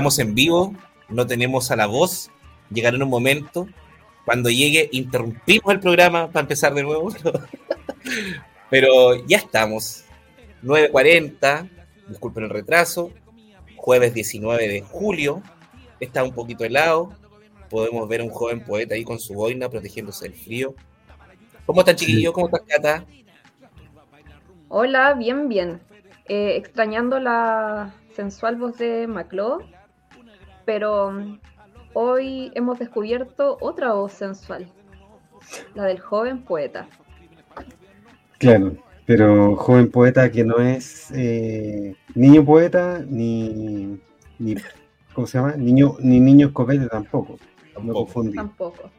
estamos en vivo, no tenemos a la voz, llegará en un momento. Cuando llegue, interrumpimos el programa para empezar de nuevo. Pero ya estamos. 9.40, disculpen el retraso. Jueves 19 de julio. Está un poquito helado. Podemos ver a un joven poeta ahí con su boina protegiéndose del frío. ¿Cómo están, chiquillos? ¿Cómo estás, Cata? Hola, bien, bien. Eh, extrañando la sensual voz de Maclo, pero mm, hoy hemos descubierto otra voz sensual, la del joven poeta. Claro, pero joven poeta que no es eh, niño poeta ni, ni, ¿cómo se llama? Niño, ni niño escopete tampoco. Tampoco. tampoco.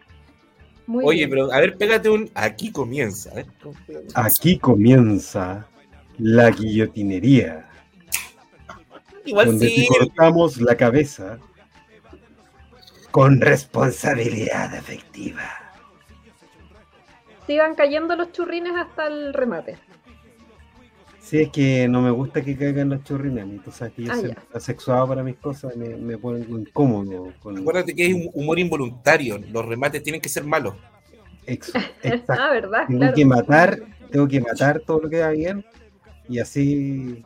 Oye, pero a ver, pégate un. Aquí comienza. ¿eh? Aquí comienza la guillotinería. Igual donde te cortamos la cabeza con responsabilidad efectiva. Sigan cayendo los churrines hasta el remate. Sí, es que no me gusta que caigan los churrines. Entonces, que yo ah, soy asexuado para mis cosas, me, me pongo incómodo. Acuérdate que es un humor involuntario. Los remates tienen que ser malos. Exacto. ah, ¿verdad? Tengo que matar, tengo que matar todo lo que da bien. Y así,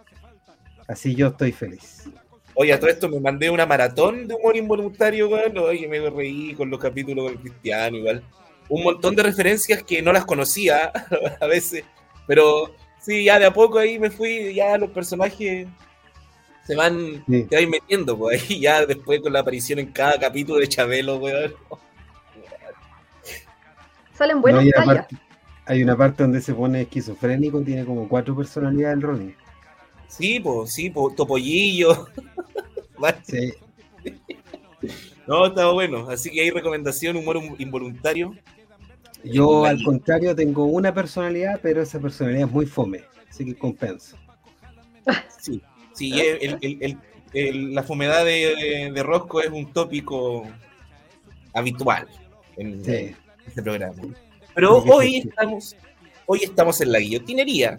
así yo estoy feliz. Oye, a todo esto me mandé una maratón de humor involuntario, weón. Oye, me reí con los capítulos del Cristiano, igual. Un montón de referencias que no las conocía a veces. Pero sí, ya de a poco ahí me fui, ya los personajes se van, metiendo, pues ahí ya después con la aparición en cada capítulo de Chabelo, weón. Salen buenas no, hay, una parte donde se pone esquizofrénico, tiene como cuatro personalidades el Ronnie. Sí, pues, sí, pues, Topollillo. sí. No, está bueno. Así que hay recomendación, humor involuntario. Yo, al contrario, tengo una personalidad, pero esa personalidad es muy fome, así que compensa. Sí, sí la fomedad de, Rosco es un tópico habitual en este programa. Pero hoy estamos, hoy estamos en la guillotinería.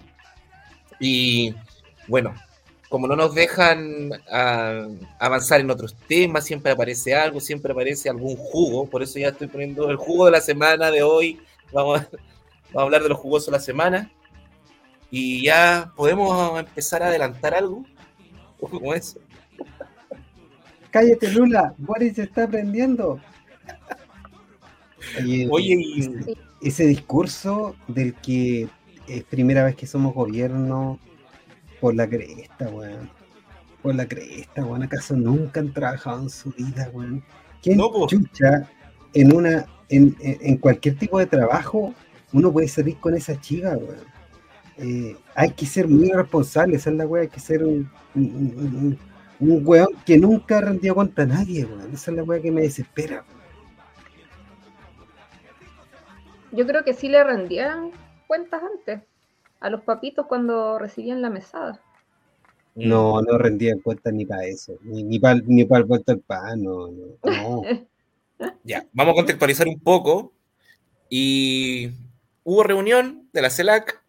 Y bueno, como no nos dejan ah, avanzar en otros temas, siempre aparece algo, siempre aparece algún jugo, por eso ya estoy poniendo el jugo de la semana de hoy, vamos a, vamos a hablar de los jugosos de la semana, y ya podemos empezar a adelantar algo, como eso. Cállate Lula, Boris está aprendiendo. Oye, ese discurso del que es primera vez que somos gobierno por la cresta, weón. Por la cresta, weón. ¿Acaso nunca han trabajado en su vida, weón? ¿Quién chucha en una, en, cualquier tipo de trabajo, uno puede salir con esa chica, weón? Eh, hay que ser muy responsable, esa es la weá, hay que ser un, un, weón que nunca ha rendido cuenta a nadie, weón. Esa es la weá que me desespera, Yo creo que sí le rendían cuentas antes a los papitos cuando recibían la mesada. No, no rendían cuentas ni para eso, ni, ni para ni para el puesto del pan, no, no. ya, vamos a contextualizar un poco. Y hubo reunión de la CELAC,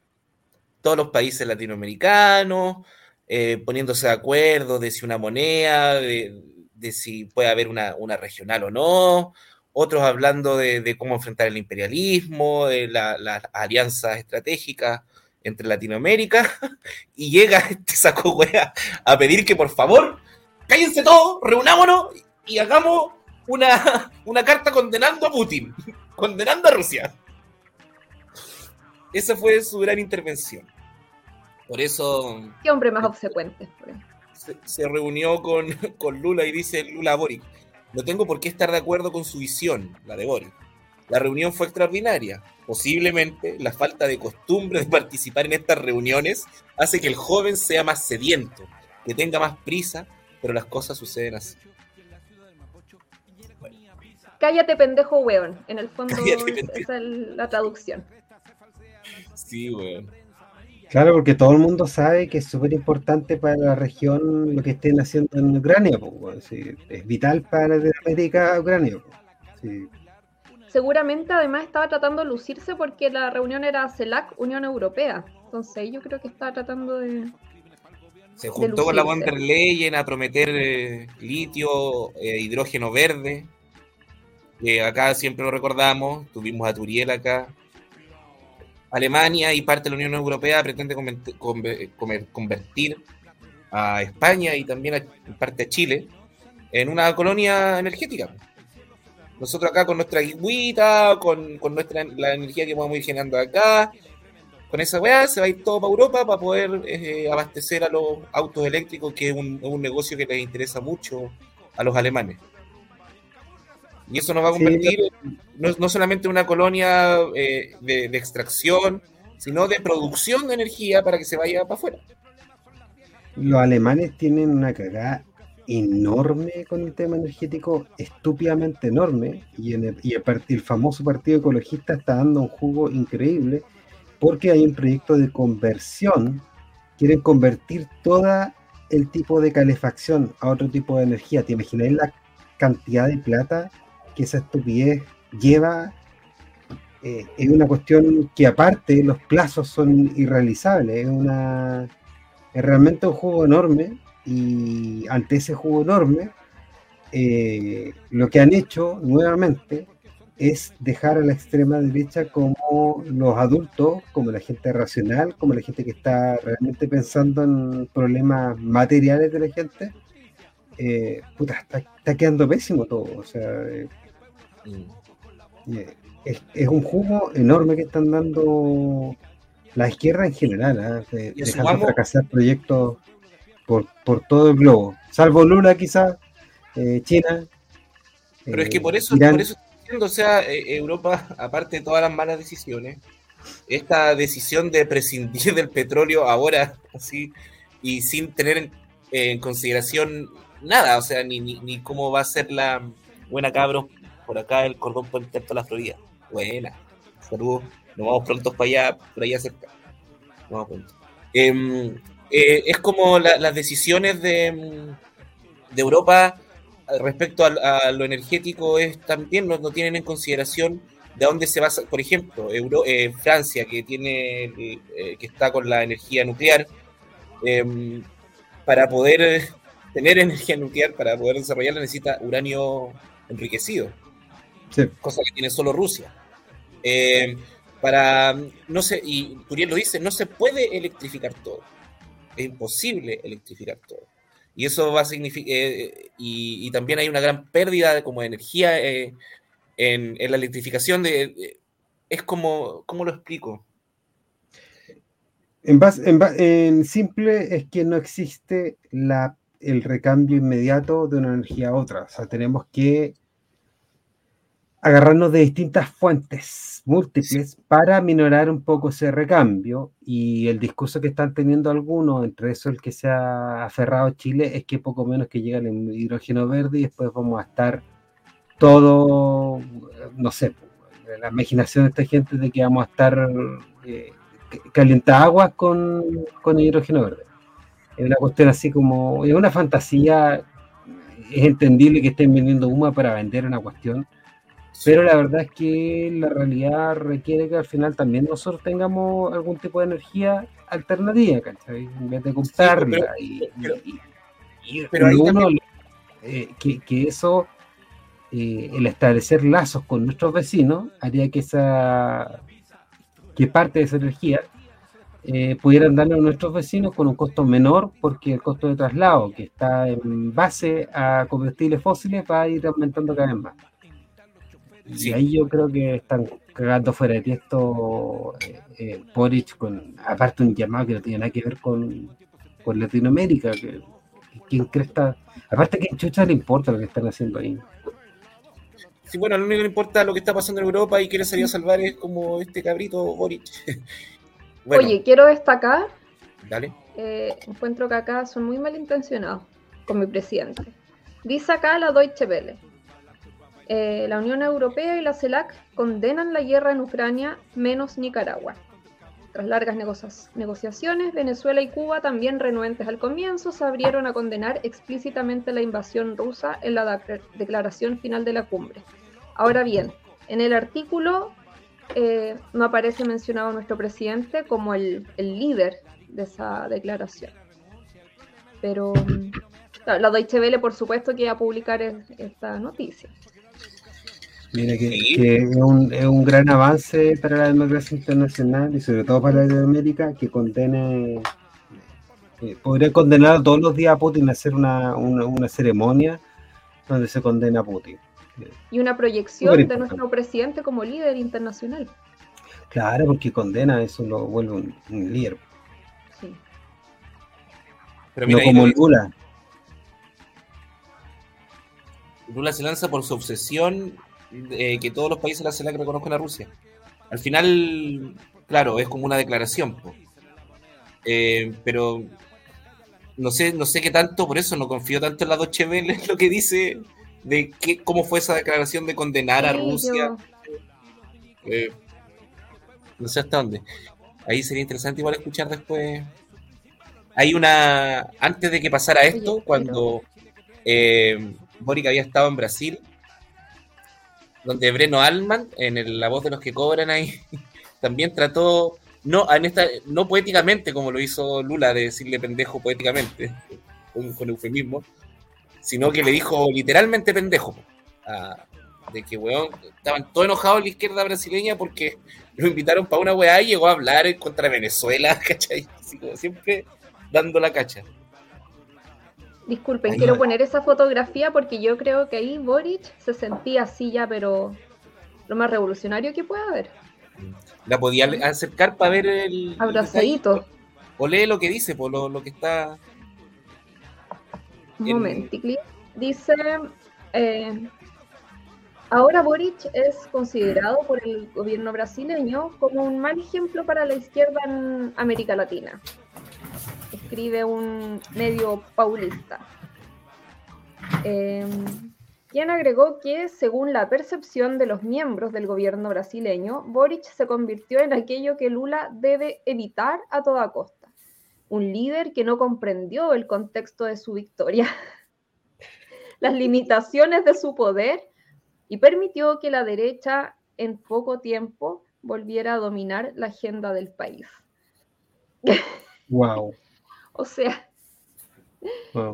todos los países latinoamericanos, eh, poniéndose de acuerdo de si una moneda, de, si puede haber una, una, regional o no, otros hablando de, cómo enfrentar el imperialismo, de las alianzas estratégicas entre Latinoamérica y llega este saco wea a pedir que por favor cállense todos, reunámonos y hagamos una, una carta condenando a Putin, condenando a Rusia. Esa fue su gran intervención. Por eso. Qué hombre más obsecuente. Se, reunió con, con, Lula y dice Lula Boric: No tengo por qué estar de acuerdo con su visión, la de Boric. La reunión fue extraordinaria. Posiblemente la falta de costumbre de participar en estas reuniones hace que el joven sea más sediento, que tenga más prisa, pero las cosas suceden así. Cállate pendejo, weón. En el fondo esa es la traducción. Sí, weón. Claro, porque todo el mundo sabe que es súper importante para la región lo que estén haciendo en Ucrania. Pues, es vital para América Ucrania. Sí seguramente además estaba tratando de lucirse porque la reunión era CELAC Unión Europea. Entonces yo creo que estaba tratando de, Se juntó con la von der Leyen a prometer eh, litio, eh, hidrógeno verde. acá siempre lo recordamos, tuvimos a Turiel acá. Alemania y parte de la Unión Europea pretende convertir a España y también en parte a Chile en una colonia energética. Nosotros acá con nuestra guiguita, con, nuestra, la energía que podemos ir generando acá, con esa weá se va a ir todo para Europa para poder eh, abastecer a los autos eléctricos, que es un, negocio que les interesa mucho a los alemanes. Y eso nos va a convertir no, solamente en una colonia eh, de, extracción, sino de producción de energía para que se vaya para afuera. Los alemanes tienen una cagada enorme con el tema energético, estúpidamente enorme, y, en el, y famoso Partido Ecologista está dando un jugo increíble, porque hay un proyecto de conversión, quieren convertir todo el tipo de calefacción a otro tipo de energía. ¿Te imaginas la cantidad de plata que esa estupidez lleva? Eh, es una cuestión que aparte los plazos son irrealizables, es una es realmente un juego enorme y ante ese juego enorme, eh, lo que han hecho nuevamente es dejar a la extrema derecha como los adultos, como la gente racional, como la gente que está realmente pensando en problemas materiales de la gente. Eh, puta, está, quedando pésimo todo. O sea, eh, es, un jugo enorme que están dando la izquierda en general, ¿eh? dejando fracasar proyectos por, por todo el globo, salvo Lula quizá, eh, China. Pero es que por eso, por eso o sea, eh, Europa, aparte de todas las malas decisiones, esta decisión de prescindir del petróleo ahora, así, y sin tener en, consideración nada, o sea, ni, ni, cómo va a ser la buena cabro por acá el cordón puente de la Florida. Buena, saludos, nos vamos pronto para allá, por allá cerca. Vamos pronto. Eh, es como las decisiones de, de, Europa respecto a, lo energético es también no, tienen en consideración de dónde se basa, por ejemplo, eh, Francia que tiene eh, que está con la energía nuclear em, para poder tener energía nuclear para poder desarrollarla necesita uranio enriquecido, cosa que tiene solo Rusia. Em, para no sé, y Turiel lo dice, no se puede electrificar todo es imposible electrificar todo. Y eso va a significar, eh, y, también hay una gran pérdida de, como energía eh, en, la electrificación. De, es como, ¿cómo lo explico? En, en, simple es que no existe la, el recambio inmediato de una energía a otra. O sea, tenemos que agarrarnos de distintas fuentes múltiples para minorar un poco ese recambio y el discurso que están teniendo algunos, entre eso el que se ha aferrado Chile, es que poco menos que llega el hidrógeno verde y después vamos a estar todo, no sé, la imaginación de esta gente de que vamos a estar eh, aguas con, con hidrógeno verde. Es una cuestión así como, es una fantasía, es entendible que estén vendiendo humo para vender una cuestión pero la verdad es que la realidad requiere que al final también nosotros tengamos algún tipo de energía alternativa, ¿cachai? En vez de comprarla. pero, uno, eh, que, eso, eh, el establecer lazos con nuestros vecinos, haría que esa que parte de esa energía eh, pudieran darle a nuestros vecinos con un costo menor, porque el costo de traslado, que está en base a combustibles fósiles, va a ir aumentando cada vez más. Y ahí yo creo que están cagando fuera de esto eh, eh, Boric con, aparte un llamado que no tiene nada que ver con, con Latinoamérica, que, quien cresta, aparte que chucha le importa lo que están haciendo ahí. Sí, bueno, lo único que le importa lo que está pasando en Europa y quiere salir a salvar es como este cabrito Boric. Oye, quiero destacar. Dale. Eh, encuentro que acá son muy malintencionados con mi presidente. Dice acá la Deutsche Welle. Eh, la Unión Europea y la CELAC condenan la guerra en Ucrania, menos Nicaragua. Tras largas negociaciones, Venezuela y Cuba, también renuentes al comienzo, se abrieron a condenar explícitamente la invasión rusa en la declaración final de la cumbre. Ahora bien, en el artículo eh, no aparece mencionado nuestro presidente como el líder de esa declaración. Pero mm, la Deutsche Welle, por supuesto, que va a publicar esta noticia. Mira que, es, un, es, un, gran avance para la democracia internacional y sobre todo para Latinoamérica que condene, eh, podría condenar todos los días a Putin a hacer una, una, ceremonia donde se condena a Putin. Y una proyección de nuestro presidente como líder internacional. Claro, porque condena, eso lo vuelve un, líder. Sí. Pero no como Lula. Lula se lanza por su obsesión eh, que todos los países de la CELAC reconozcan a Rusia. Al final, claro, es como una declaración, eh, pero no sé, no sé qué tanto, por eso no confío tanto en la Deutsche Welle, lo que dice de qué, cómo fue esa declaración de condenar a Rusia. Eh, no sé hasta dónde. Ahí sería interesante igual escuchar después. Hay una, antes de que pasara esto, cuando Boric había estado en Brasil, donde Breno Alman, en La voz de los que cobran ahí, también trató, no, en esta, no poéticamente como lo hizo Lula, de decirle pendejo poéticamente, con, eufemismo, sino que le dijo literalmente pendejo. de que, weón, estaban todos enojados la izquierda brasileña porque lo invitaron para una weá y llegó a hablar contra Venezuela, ¿cachai? Siempre dando la cacha. Disculpen, quiero poner esa fotografía porque yo creo que ahí Boric se sentía así ya, pero lo más revolucionario que pueda haber. La podía acercar para ver el. Abrazadito. O lee lo que dice, por lo, que está. Un momento. Dice. Eh, ahora Boric es considerado por el gobierno brasileño como un mal ejemplo para la izquierda en América Latina escribe un medio paulista, eh, quien agregó que, según la percepción de los miembros del gobierno brasileño, Boric se convirtió en aquello que Lula debe evitar a toda costa, un líder que no comprendió el contexto de su victoria, las limitaciones de su poder y permitió que la derecha en poco tiempo volviera a dominar la agenda del país. Wow. O sea,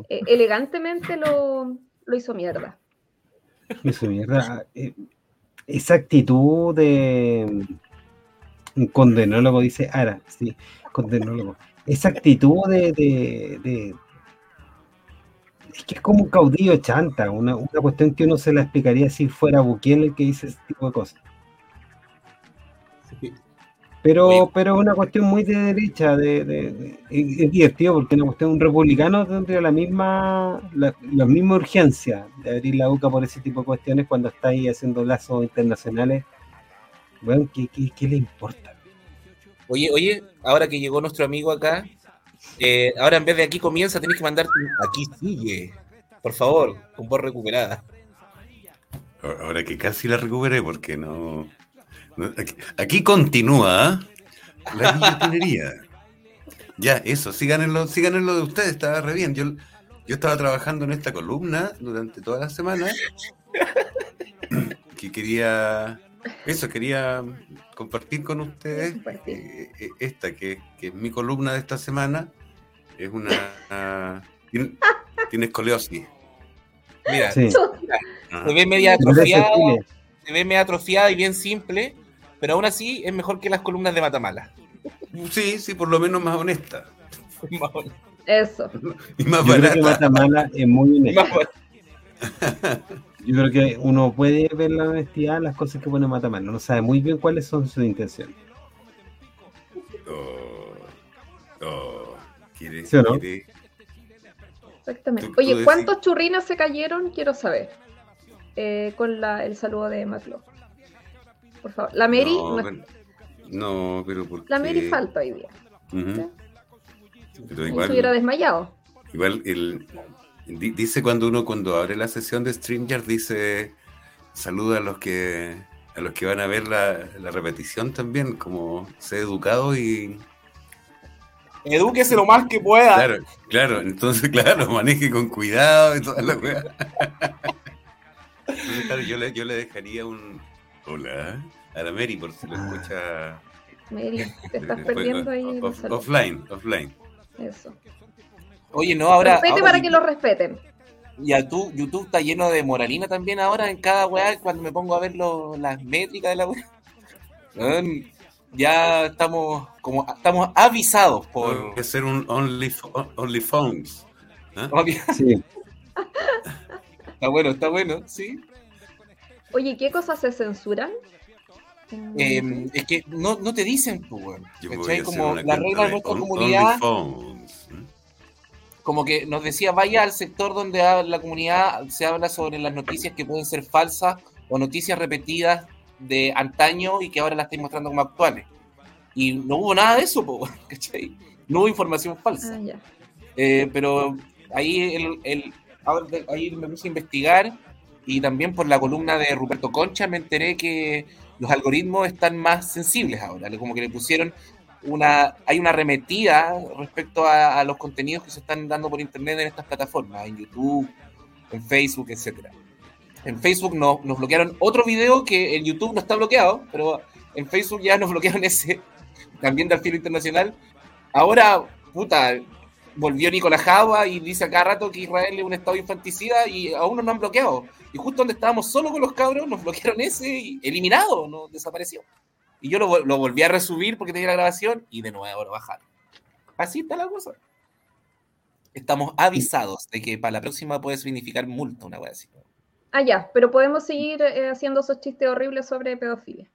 eh, elegantemente lo, hizo mierda. Lo hizo mierda. Eh, esa actitud de un condenólogo, dice Ara, sí, condenólogo. Esa actitud de, es que es como un caudillo chanta, una, una, cuestión que uno se la explicaría si fuera Bukele el que dice ese tipo de cosas. Pero, pero es una cuestión muy de derecha, de, es divertido porque una cuestión un republicano tendría la misma, la, misma urgencia de abrir la boca por ese tipo de cuestiones cuando está ahí haciendo lazos internacionales. Bueno, ¿qué, le importa? Oye, oye, ahora que llegó nuestro amigo acá, eh, ahora en vez de aquí comienza, tenés que mandar aquí sigue, por favor, con voz recuperada. Ahora que casi la recuperé porque no Aquí, continúa la guillotinería. Ya, eso, sigan en, lo, sigan en lo de ustedes, estaba re bien. Yo, yo estaba trabajando en esta columna durante toda la semana. Que quería, eso, quería compartir con ustedes eh, eh, esta, que, es mi columna de esta semana. Es una. tiene, escoliosis. Mira, se ve media atrofiada, se ve media atrofiada y bien simple pero aún así es mejor que las columnas de Matamala. Sí, sí, por lo menos más honesta. Eso. Y más Yo creo que Matamala es muy honesta. Yo creo que uno puede ver la honestidad, las cosas que pone Matamala. No sabe muy bien cuáles son sus intenciones. Oh, oh, ¿quiere, ¿Sí o no? Exactamente. Oye, ¿cuántos churrinos se cayeron? Quiero saber. Eh, con la, el saludo de Maclo por favor. La Mary. No, pero La Mary falta hoy día. Pero igual. hubiera desmayado. Igual, el, dice cuando uno, cuando abre la sesión de Stringer, dice. Saluda a los que a los que van a ver la, la repetición también, como ser educado y. Edúquese lo más que pueda. Claro, claro, entonces, claro, maneje con cuidado y toda la yo le, yo le dejaría un, Hola. A la Mary, por si lo ah. escucha. Mary, te estás perdiendo ahí. offline, offline. Eso. Oye, no, ahora. Respete ahora para que lo respeten. Ya tú, YouTube está lleno de moralina también ahora en cada weá, cuando me pongo a ver lo- las métricas de la weá. Weón, Ya estamos como estamos avisados por. Puede ser un Only, OnlyPhones. ¿ah? Obvio, Sí. Está bueno, está bueno, sí. Oye, ¿qué cosas se censuran? En Eh, es que no, no te dicen, pues, weón. Como una la cuenta regla de nuestra On- comunidad, ¿eh? como que nos decía, vaya al sector donde la comunidad se habla sobre las noticias que pueden ser falsas o noticias repetidas de antaño y que ahora las estoy mostrando como actuales. Y no hubo nada de eso, po, ¿cachai? No hubo información falsa. Ah. Eh, pero ahí, el, el- ahí me puse a investigar y también por la columna de Ruperto Concha me enteré que los algoritmos están más sensibles ahora, como que le pusieron una, hay una arremetida respecto a, los contenidos que se están dando por internet en estas plataformas, en YouTube, en Facebook, etcétera. En Facebook no- nos bloquearon otro video que en YouTube no está bloqueado, pero en Facebook ya nos bloquearon ese, también del filo internacional. Ahora, puta, volvió Nicolás Java y dice a cada rato que Israel es un estado infanticida y aún no nos han bloqueado. Y justo donde estábamos solo con los cabros, nos bloquearon ese y eliminado, no desapareció. Y yo lo, vol- lo volví a resubir porque tenía la grabación y de nuevo lo bajaron. Así está la cosa. Estamos avisados de que para la próxima puede significar multa, una wea así. Ah, ya, pero podemos seguir eh, haciendo esos chistes horribles sobre pedofilia.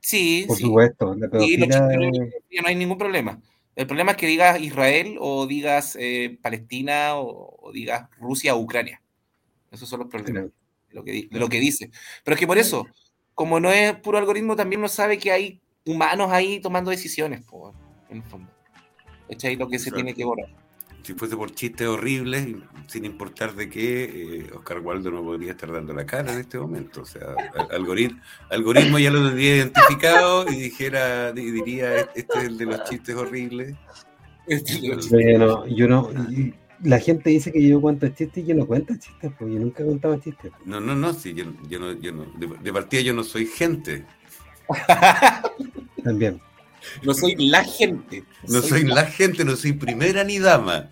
Sí, Por sí. supuesto. La Sí, los pedofilia chistes horribles, no hay ningún problema. El problema es que digas Israel o digas eh, Palestina o, o digas Rusia o Ucrania. Esos son los problemas de lo, que, di- de lo que dice. Pero es que por eso, como no es puro algoritmo, también no sabe que hay humanos ahí tomando decisiones, po, en el fondo. Es ahí lo que se Exacto. tiene que borrar. Si fuese por chistes horribles, sin importar de qué, eh, Oscar Waldo no podría estar dando la cara en este momento. O sea, al- algoritmo, algoritmo ya lo tendría identificado y dijera, di- diría, este es el de los chistes horribles. Pero yo no, yo no, y la gente dice que yo cuento chistes y yo no cuento chistes, pues yo nunca contaba chistes. No, no, no, sí, yo, yo no, yo no, de, de partida yo no soy gente. También. No soy la gente. No soy la gente, no soy primera ni dama.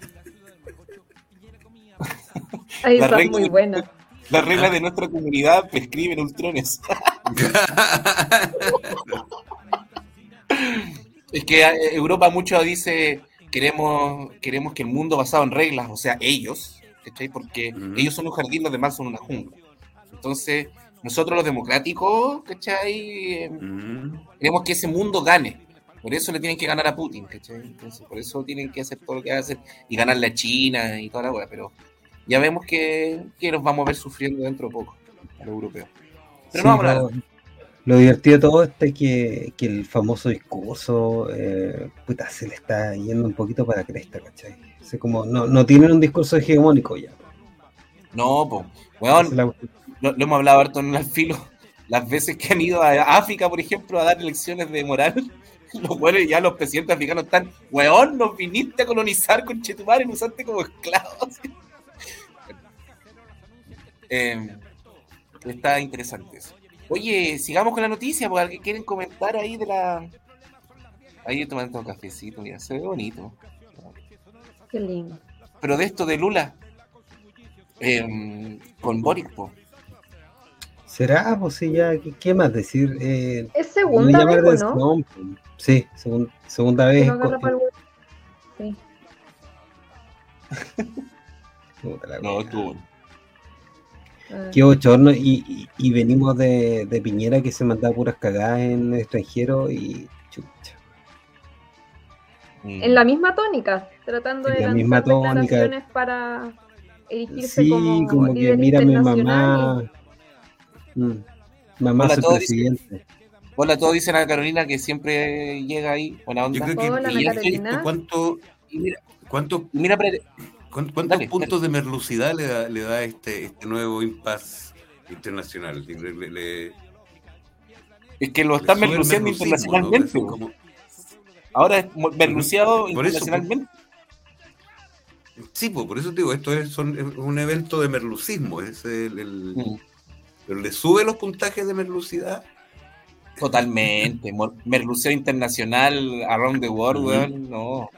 La regla- muy buena. Las reglas de nuestra comunidad prescriben ultrones. Es que eh, Europa mucho dice queremos, queremos que el mundo basado en reglas, o sea, ellos, ¿cachai? Porque ellos son un jardín, los demás son una jungla. Entonces, nosotros los democráticos, ¿cachai? Queremos que ese mundo gane. Por eso le tienen que ganar a Putin, ¿cachai? Entonces, por eso tienen que hacer todo lo que hacen y ganarle a China y toda la weá. Pero ya vemos que, que los vamos a ver sufriendo dentro de poco, a los europeos. Pero Sí, no vamos a lo, divertido de todo esto es que, que el famoso discurso, eh, puta, se le está yendo un poquito para cresta, ¿cachai? O sea, como no, no tienen un discurso hegemónico ya. No, pues, weón, la- lo, lo hemos hablado harto en el filo. Las veces que han ido a África, por ejemplo, a dar lecciones de moral, los buenos ya los presidentes africanos están, weón, nos viniste a colonizar con Chetumare, nos usaste como esclavos. Eh, está interesante eso. Oye, sigamos con la noticia, porque alguien quieren comentar ahí de la. Ahí tomando un cafecito, mira, se ve bonito. Qué lindo. Pero de esto de Lula, eh, con Boric, po. ¿Será? Pues sí, ya, ¿qué, qué más decir? Eh, Es no segunda vez, la ¿o no? pues. Sí, segun- segunda vez. Huevo. Sí. No. Ah. Qué bochorno. Y, y, y venimos de, de Piñera que se mandaba puras cagadas en el extranjero y chucha. Mm. En la misma tónica, tratando En de la lanzar misma tónica. declaraciones para erigirse Sí, como, como, que líder mira mi internacional mamá. Mm. Mamá Hola, todo presidente. Hola, todos dicen a Carolina que siempre llega ahí, buena onda. Yo creo que Hola, y Carolina. ¿cuánto, Y mira, cuánto, mira, cuántos Dale, puntos de merlucidad le da, le da este, este nuevo impasse internacional? Le- le- le- es que lo están merluciando internacionalmente. Ahora es merluciado Por eso, internacionalmente. Sí, pues, por eso te digo, esto es, son- es un evento de merlucismo, es el, el- Mm, pero le sube los puntajes de merlucidad. Totalmente. Merluceo internacional, around the world, weón, no.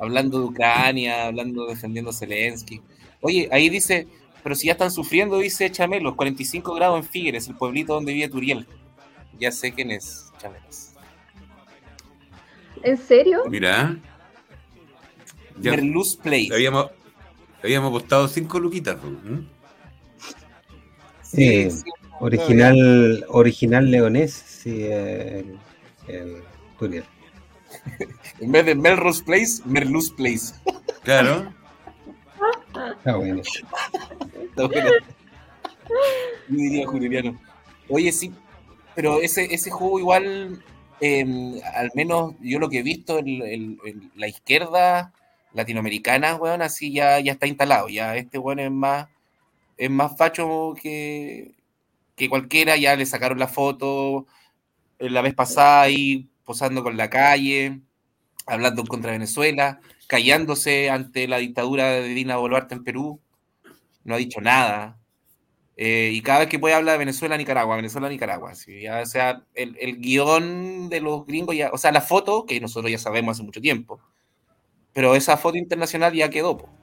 hablando de Ucrania, hablando, defendiendo a Zelensky. Oye, ahí dice, pero si ya están sufriendo, dice Chamelos, 45 grados en Figueres, el pueblito donde vive Turiel. Ya sé quién es Chamelos. ¿En serio? Mira. Merluz Place. habíamos, habíamos apostado cinco luquitas. ¿eh? Sí, sí, Original, original leonés, sí, el, el Turiel. En vez de Melrose Place, Merluz Place. Claro. Ah, bueno. Está bueno. Yo diría Juliano. Oye, sí, pero ese, ese juego igual, eh, al menos yo lo que he visto en, en- en la izquierda latinoamericana, weón, así ya, ya está instalado. Ya este weón es más, es más facho que, que cualquiera. Ya le sacaron la foto eh, la vez pasada ahí posando con la calle, hablando contra Venezuela, callándose ante la dictadura de Dina Boluarte en Perú. No ha dicho nada. Eh, y cada vez que puede hablar de Venezuela, Nicaragua, Venezuela, Nicaragua. ya, o sea, el, el guion de los gringos ya, o sea, la foto, que nosotros ya sabemos hace mucho tiempo, pero esa foto internacional ya quedó.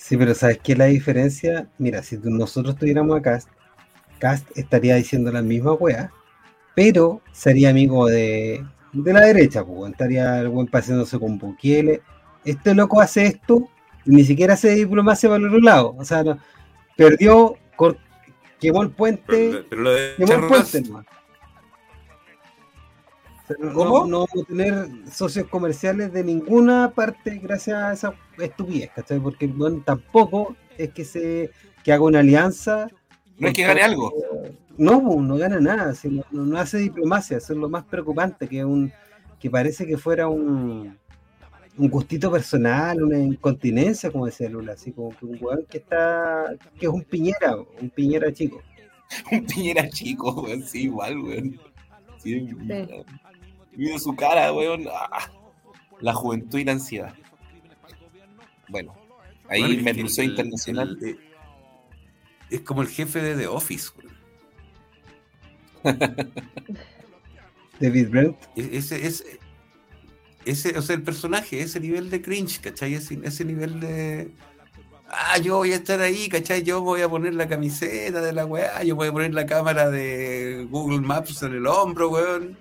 Sí, pero ¿sabes qué es la diferencia? Mira, si nosotros tuviéramos a Cast, Cast estaría diciendo la misma wea, pero sería amigo de, de la derecha, pues, estaría el buen paseándose con Bukele. Este loco hace esto y ni siquiera hace diplomacia para el otro lado. O sea, no- perdió, cor- quemó el puente, Pero, pero lo de quemó el puente. Gas- nomás. O sea, no- ¿Cómo? No, no vamos a tener socios comerciales de ninguna parte gracias a esa estupidez, ¿cachai? Porque bueno, tampoco es que se que haga una alianza. No es que gane algo. No, pues, no gana nada, no, no- hace diplomacia, eso es lo más preocupante, que un que parece que fuera un, un gustito personal, una incontinencia, como decía Lula, así como que un weón que está, que es un piñera, un piñera chico. Un piñera chico, weón, sí, igual, weón. Sí, Sí. Mira su cara, weón. Ah, la juventud y la ansiedad. Bueno, ahí Bueno, me cruzó el- internacional. el- es como el jefe de The Office. güey. David Brent, E- Ese, ese, ese, o sea, el personaje, ese nivel de cringe, ¿cachai? Ese, ese nivel de. Ah, yo voy a estar ahí, ¿cachai? Yo voy a poner la camiseta de la weá, yo voy a poner la cámara de Google Maps en el hombro, weón.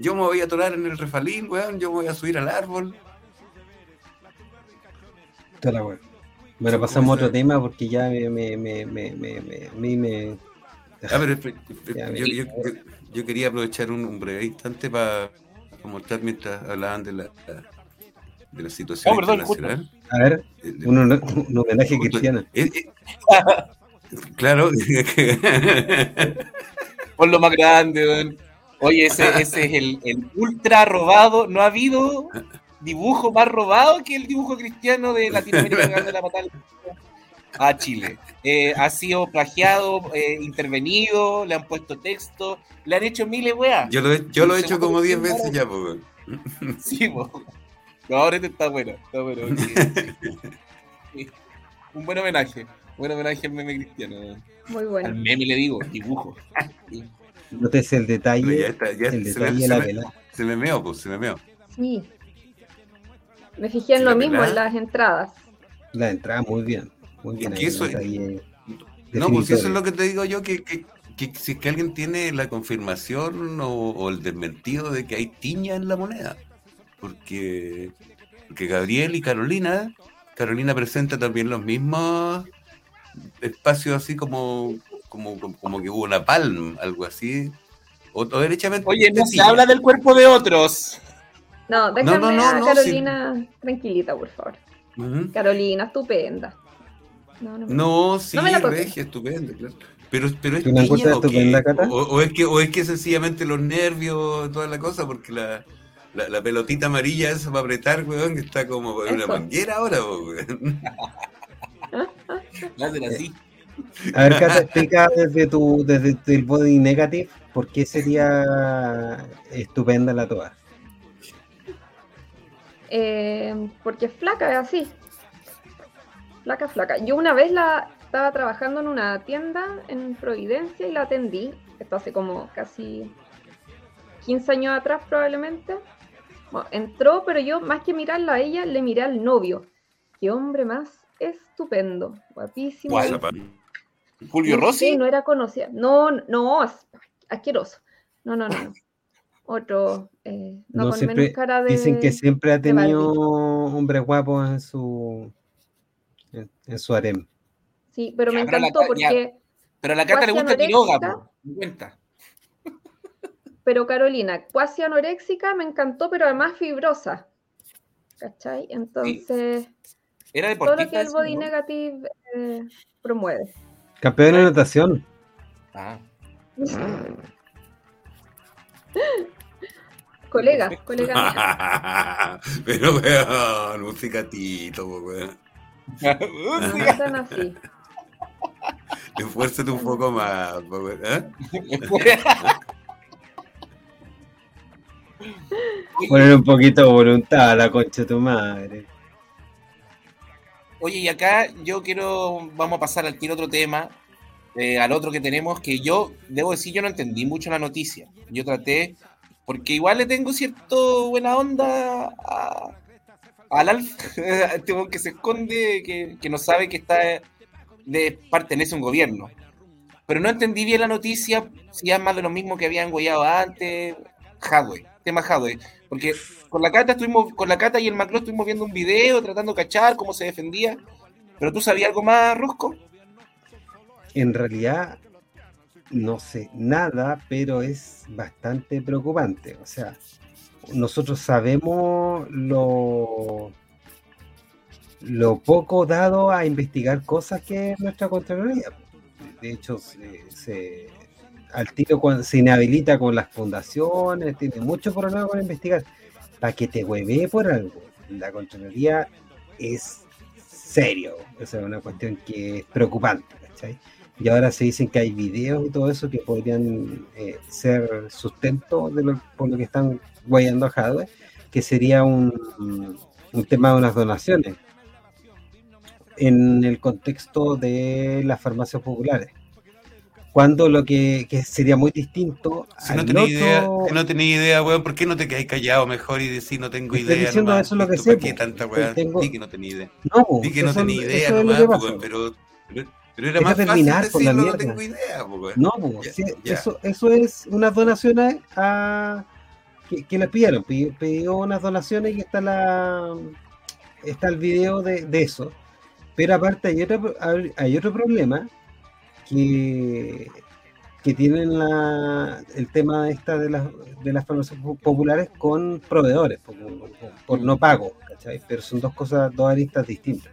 Yo me voy a atorar en el refalín, weón. Yo me voy a subir al árbol. la. Bueno, Sí, pasamos a otro tema porque ya me, me, me, me, me, me, a mí me- Ah, pero Ya, yo, yo- yo- yo quería aprovechar un, un breve instante para mostrar mientras hablaban de la, de la situación Oh, perdón, internacional. A ver, Eh, un, un homenaje Justo- cristiano. eh, eh, claro, Por lo más grande, weón. Oye, ese, ese es el, el ultra robado. No ha habido dibujo más robado que el dibujo cristiano de Latinoamérica de la patada a Chile. Eh, ha sido plagiado, eh, intervenido, le han puesto texto, le han hecho miles weas. yo lo he, yo lo he El hecho como 10 que veces ya, pues. Sí, po. No, ahora este está bueno, está bueno. Sí. Un buen homenaje, buen homenaje al meme cristiano. Muy Al bueno. meme le digo, dibujo. Sí. Nótese el Pero ya detalle, está, ya el se, detalle me, de se, me, se me pues, se me meó. Sí. Me fijé en lo mismo, pelada. en las entradas. La entrada muy bien. Muy bien. Es ahí, que eso detalle No, pues eso es lo que te digo yo, que, que, que si es que alguien tiene la confirmación o, o el desmentido de que hay tiña en la moneda. Porque, porque Gabriel y Carolina, Carolina presenta también los mismos espacios así como, como, como, como que hubo una palm, algo así. O, o derechamente. Oye, no se habla del cuerpo de otros. No, déjame no, no, a Carolina tranquilita, por favor. Carolina, estupenda. No, no, me- No, sí, No me la regia, estupendo, claro. Pero, pero es ¿Tú la encuentras tiña, ¿o qué? estupenda? O, o es que, o es que sencillamente los nervios, toda la cosa, porque la, la, la pelotita amarilla esa para apretar, weón, que está como en una Eso. manguera ahora, weón. La hacen así. A ver, Cata, explica desde tu, desde el body negative, ¿por qué sería estupenda la toa? Eh, porque es flaca, es así. Flaca, flaca. Yo una vez la estaba trabajando en una tienda en Providencia y la atendí. Esto hace como casi 15 años atrás probablemente. Bueno, entró, pero yo más que mirarla a ella, le miré al novio. Qué hombre más estupendo, guapísimo. Julio Rossi. sé, no era conocida. No, no, asqueroso. No, no, no. Otro, eh, no, No, con siempre- menos cara de. Dicen que siempre ha tenido hombres guapos en su en, en su harem. Sí, pero me Ya, pero la encantó ya. porque. Pero a la Cata le gusta Quiroga. Me cuenta. Pero Carolina, cuasi anoréxica me encantó, pero además fibrosa. ¿Cachai? Entonces, Era todo lo deportista. que el body ¿no? negative eh, promueve. Campeón de natación. Ah. colega, colega. mía. Pero weón, un cicatito, weón. No están así. Esfuérzate un poco más, weón. ¿eh? Poner un poquito de voluntad a la concha de tu madre. Oye, y acá yo quiero, vamos a pasar al otro tema, eh, al otro que tenemos, que yo, debo decir, yo no entendí mucho la noticia. Yo traté, porque igual le tengo cierto buena onda a- al Alf, este que se esconde, que, que no sabe que está, de, pertenece a un gobierno. Pero no entendí bien la noticia, si es más de lo mismo que habían gollado antes, Hadwe, tema Hadwe. Porque con la Cata estuvimos, con la Cata y el Macló estuvimos viendo un video tratando de cachar cómo se defendía. Pero tú sabías algo más, Rosco? En realidad no sé nada, pero es bastante preocupante. O sea, nosotros sabemos lo, lo poco dado a investigar cosas que es nuestra Contraloría. De hecho, se- al tiro cuando se inhabilita con las fundaciones, tiene mucho problema con investigar. Para que te hueve por algo. La Contraloría es serio. O sea, una cuestión que es preocupante. ¿cachai? Y ahora se dicen que hay videos y todo eso que podrían eh, ser sustento de lo, por lo que están guayando a Jadwe, que sería un tema de unas donaciones en el contexto de las farmacias populares. Cuando lo que, que sería muy distinto. Si no tenés idea, si no tenés idea, weón, ¿por qué no te quedáis callado mejor y decís no tengo idea? diciendo nomás? eso es lo que sé, ¿Para qué tanta weá? tengo- Di que no tenía idea. No, Di que no tenía idea nomás, weón, pero, pero, pero era más fácil la decirlo, no tengo idea, weón. No, po, Ya, sí, ya. Eso, eso es unas donaciones a que, que le pidieron, pidió, pidió unas donaciones y está la está el video de, de eso. Pero aparte hay otro, hay otro problema que, tienen la, el tema esta de las, de las farmacias po- populares con proveedores, por, no pago, ¿cachai? Pero son dos cosas, dos aristas distintas.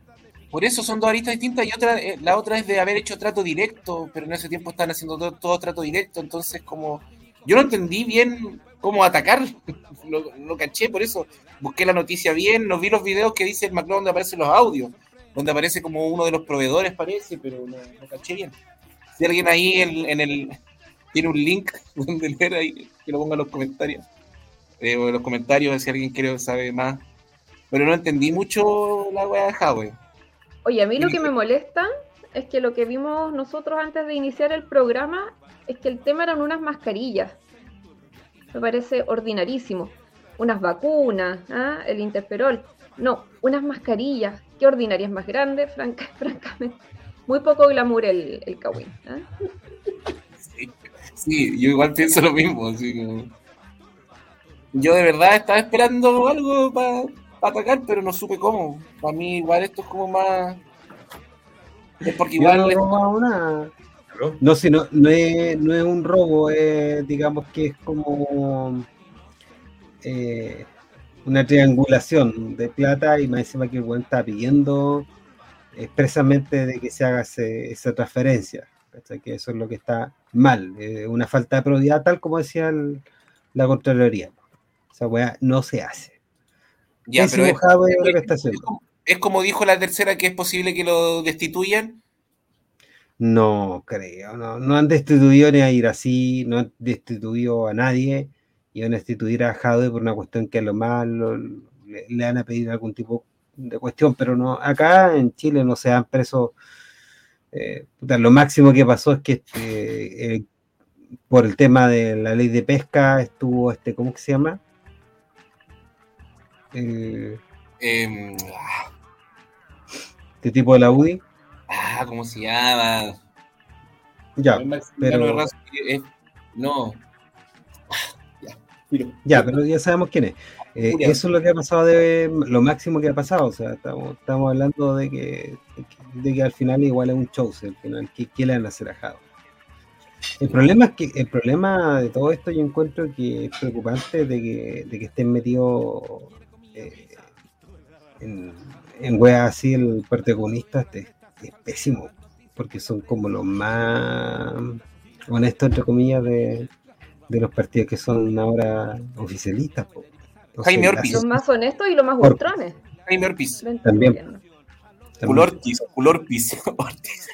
Por eso son dos aristas distintas y otra, eh, la otra es de haber hecho trato directo, pero en ese tiempo están haciendo todo, trato directo, entonces como yo no entendí bien cómo atacar, lo, caché, por eso busqué la noticia bien, no vi los videos que dice el McLeod donde aparecen los audios, donde aparece como uno de los proveedores parece, pero no caché bien. Si alguien ahí en, en el tiene un link donde leer ahí, que lo ponga en los comentarios, eh, o en los comentarios si alguien quiere saber más. Pero no entendí mucho la wea de Huawei. Oye, a mí lo que me molesta es que lo que vimos nosotros antes de iniciar el programa es que el tema eran unas mascarillas. Me parece ordinarísimo. Unas vacunas, ¿ah? el interferol. No, unas mascarillas. Qué ordinarias más grandes, franca- francamente. Muy poco glamour el, el Kawin. ¿ah? Sí, sí, yo igual pienso lo mismo. así como- Yo de verdad estaba esperando algo para atacar, pero no supe cómo. Para mí igual esto es como más... Es porque igual... no nada. No, si no, no, es, no es un robo, es, digamos que es como eh, una triangulación de plata y más encima que el buen está pidiendo expresamente de que se haga ese- esa transferencia. ¿cachai? Que eso es lo que está mal, eh, una falta de probidad, tal como decía el- la Contraloría. Esa weá no se hace. ya, Pésimo pero es, Jadwe lo que está es haciendo. como- es como dijo la tercera que es posible que lo destituyan. No creo, no, no han destituido ni a Irací, no han destituido a nadie y van a destituir a Jadwe por una cuestión que a lo más le, le van a pedir algún tipo de cuestión, pero no, acá en Chile no se han preso. eh, puta, lo máximo que pasó es que este, eh, por el tema de la ley de pesca estuvo este, ¿cómo que se llama? Eh, Em, ¿Este tipo de la UDI? ah, ¿cómo se llama? Ya, pero- no. Ya, pero ya sabemos quién es. Eh, eso es lo que ha pasado de lo máximo que ha pasado. O sea, estamos, estamos hablando de que, de que al final igual es un show. Al final, ¿qué, qué le van a hacer a Jado? El problema es que el problema de todo esto yo encuentro que es preocupante de que, de que estén metidos eh, en, en weas así el Partido Comunista este, es pésimo porque son como los más honestos entre comillas de, de los partidos que son ahora oficialistas. po. Jaime la- Orpiz. Los más honestos y los más ultrones. Jaime Orpiz. También. Culortis, Culorpis. Ortiz.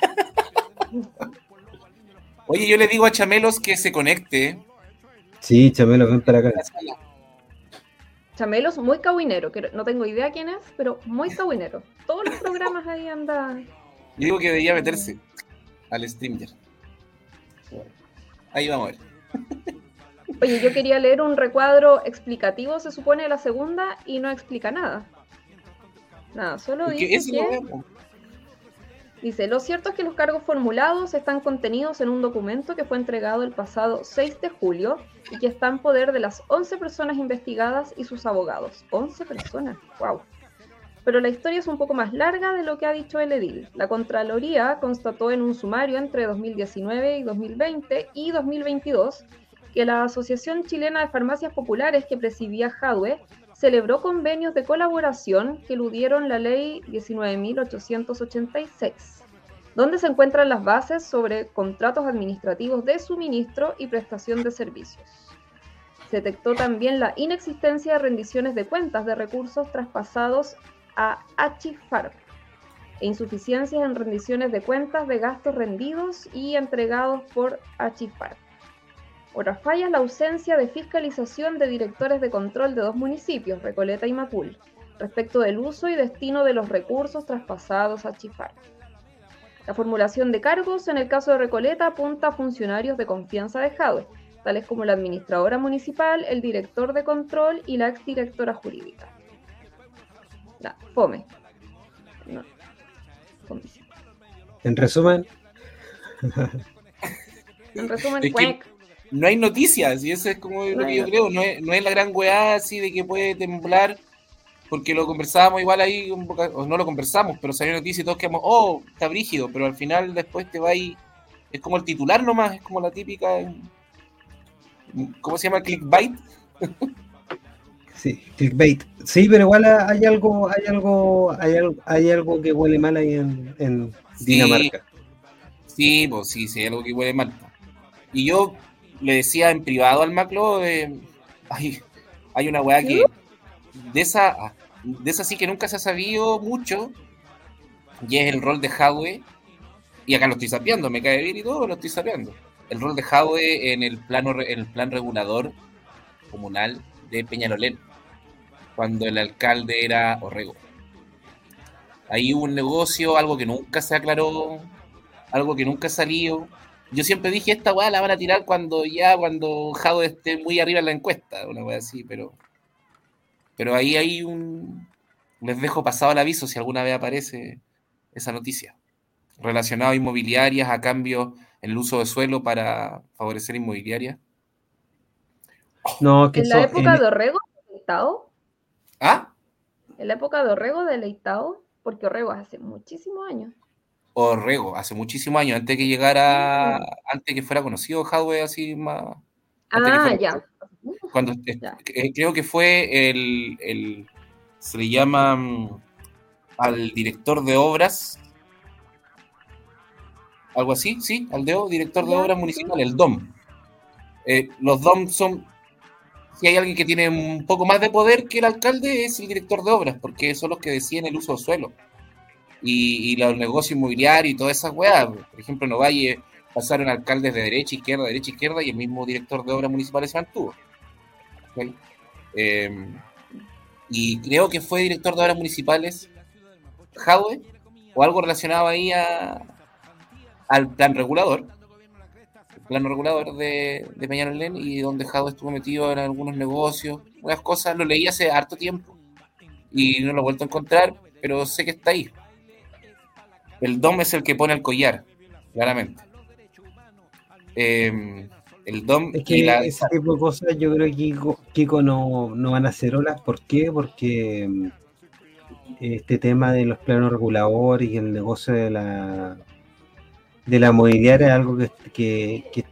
Oye, yo le digo a Chamelos que se conecte. Sí, Chamelo, ven para acá. Chamelos, muy cabuinero, que no tengo idea quién es, pero muy cabuinero. Todos los programas ahí anda. Yo digo que debería meterse al streamer. Ahí vamos a ver. Oye, yo quería leer un recuadro explicativo, se supone, de la segunda y no explica nada. Nada, solo dice que... Dice, lo cierto es que los cargos formulados están contenidos en un documento que fue entregado el pasado 6 de julio y que está en poder de las 11 personas investigadas y sus abogados. 11 personas, wow. Pero la historia es un poco más larga de lo que ha dicho el edil. La Contraloría constató en un sumario entre 2019 y 2020 y 2022 que la Asociación Chilena de Farmacias Populares que presidía Jadwe celebró convenios de colaboración que eludieron la ley 19.886, donde se encuentran las bases sobre contratos administrativos de suministro y prestación de servicios. Se detectó también la inexistencia de rendiciones de cuentas de recursos traspasados a Achifarm e insuficiencias en rendiciones de cuentas de gastos rendidos y entregados por Achifarm. Otra falla es la ausencia de fiscalización de directores de control de dos municipios, Recoleta y Macul, respecto del uso y destino de los recursos traspasados a Chifar. La formulación de cargos en el caso de Recoleta apunta a funcionarios de confianza de Jadwe, tales como la administradora municipal, el director de control y la exdirectora jurídica. La, fome. No. Fome. En resumen, En resumen, Es que- cuec. No hay noticias, y eso es como lo que yo creo. No es, no es la gran weá así de que puede temblar, porque lo conversábamos igual ahí, o no lo conversamos, pero salió noticia y todos quedamos, oh, está brígido, pero al final después te va ahí. Es como el titular nomás, es como la típica. ¿Cómo se llama? Clickbait. sí, clickbait. Sí, pero igual hay algo, hay algo, hay algo, hay algo que huele mal ahí en, en Sí. Dinamarca. Sí, pues sí, sí, hay algo que huele mal. Y yo le decía en privado al Maclo, eh, hay, una weá que de esa, de esa sí que nunca se ha sabido mucho, y es el rol de Hadwe, y acá lo estoy sapeando, me cae bien y todo, lo estoy sapeando. El rol de Hadwe en el plano el plan regulador comunal de Peñalolén, cuando el alcalde era Orrego. Ahí hubo un negocio, algo que nunca se aclaró, algo que nunca salió. Yo siempre dije, esta weá la van a tirar cuando ya, cuando Jado esté muy arriba en la encuesta, una weá así, pero. Pero ahí hay un. Les dejo pasado el aviso si alguna vez aparece esa noticia. Relacionado a inmobiliarias, a cambio en el uso de suelo para favorecer inmobiliarias. No, que En la época en- de Orrego, deleitado, ¿Ah? en la época de Orrego, deleitado, porque Orrego hace muchísimos años. Orrego, hace muchísimos años, antes que llegara, antes que fuera conocido Hadwe así más. Ah, fuera- ya. cuando eh, Ya. eh, creo que fue el, el- se le llama mm, al director de obras algo así, sí, al DO, director de obras municipal, el DOM. Eh, los DOM son, si hay alguien que tiene un poco más de poder que el alcalde, es el director de obras, porque son los que deciden el uso de suelo. Y, los negocios inmobiliarios y todas esas weas. Por ejemplo, en Ovalle pasaron alcaldes de derecha, izquierda, derecha, izquierda, y el mismo director de obras municipales se mantuvo. Eh, y creo que fue director de obras municipales Jadwe, o algo relacionado ahí a, al plan regulador, el plan regulador de, de Peñalolén, y donde Jadwe estuvo metido en algunos negocios, unas cosas, lo leí hace harto tiempo, y no lo he vuelto a encontrar, pero sé que está ahí. El DOM es el que pone el collar, claramente. Em, el DOM es que ese tipo de cosas yo creo que Kiko, no, no, van a hacer olas. ¿Por qué? Porque em, este tema de los planos reguladores y el negocio de la de la movilidad es algo que, que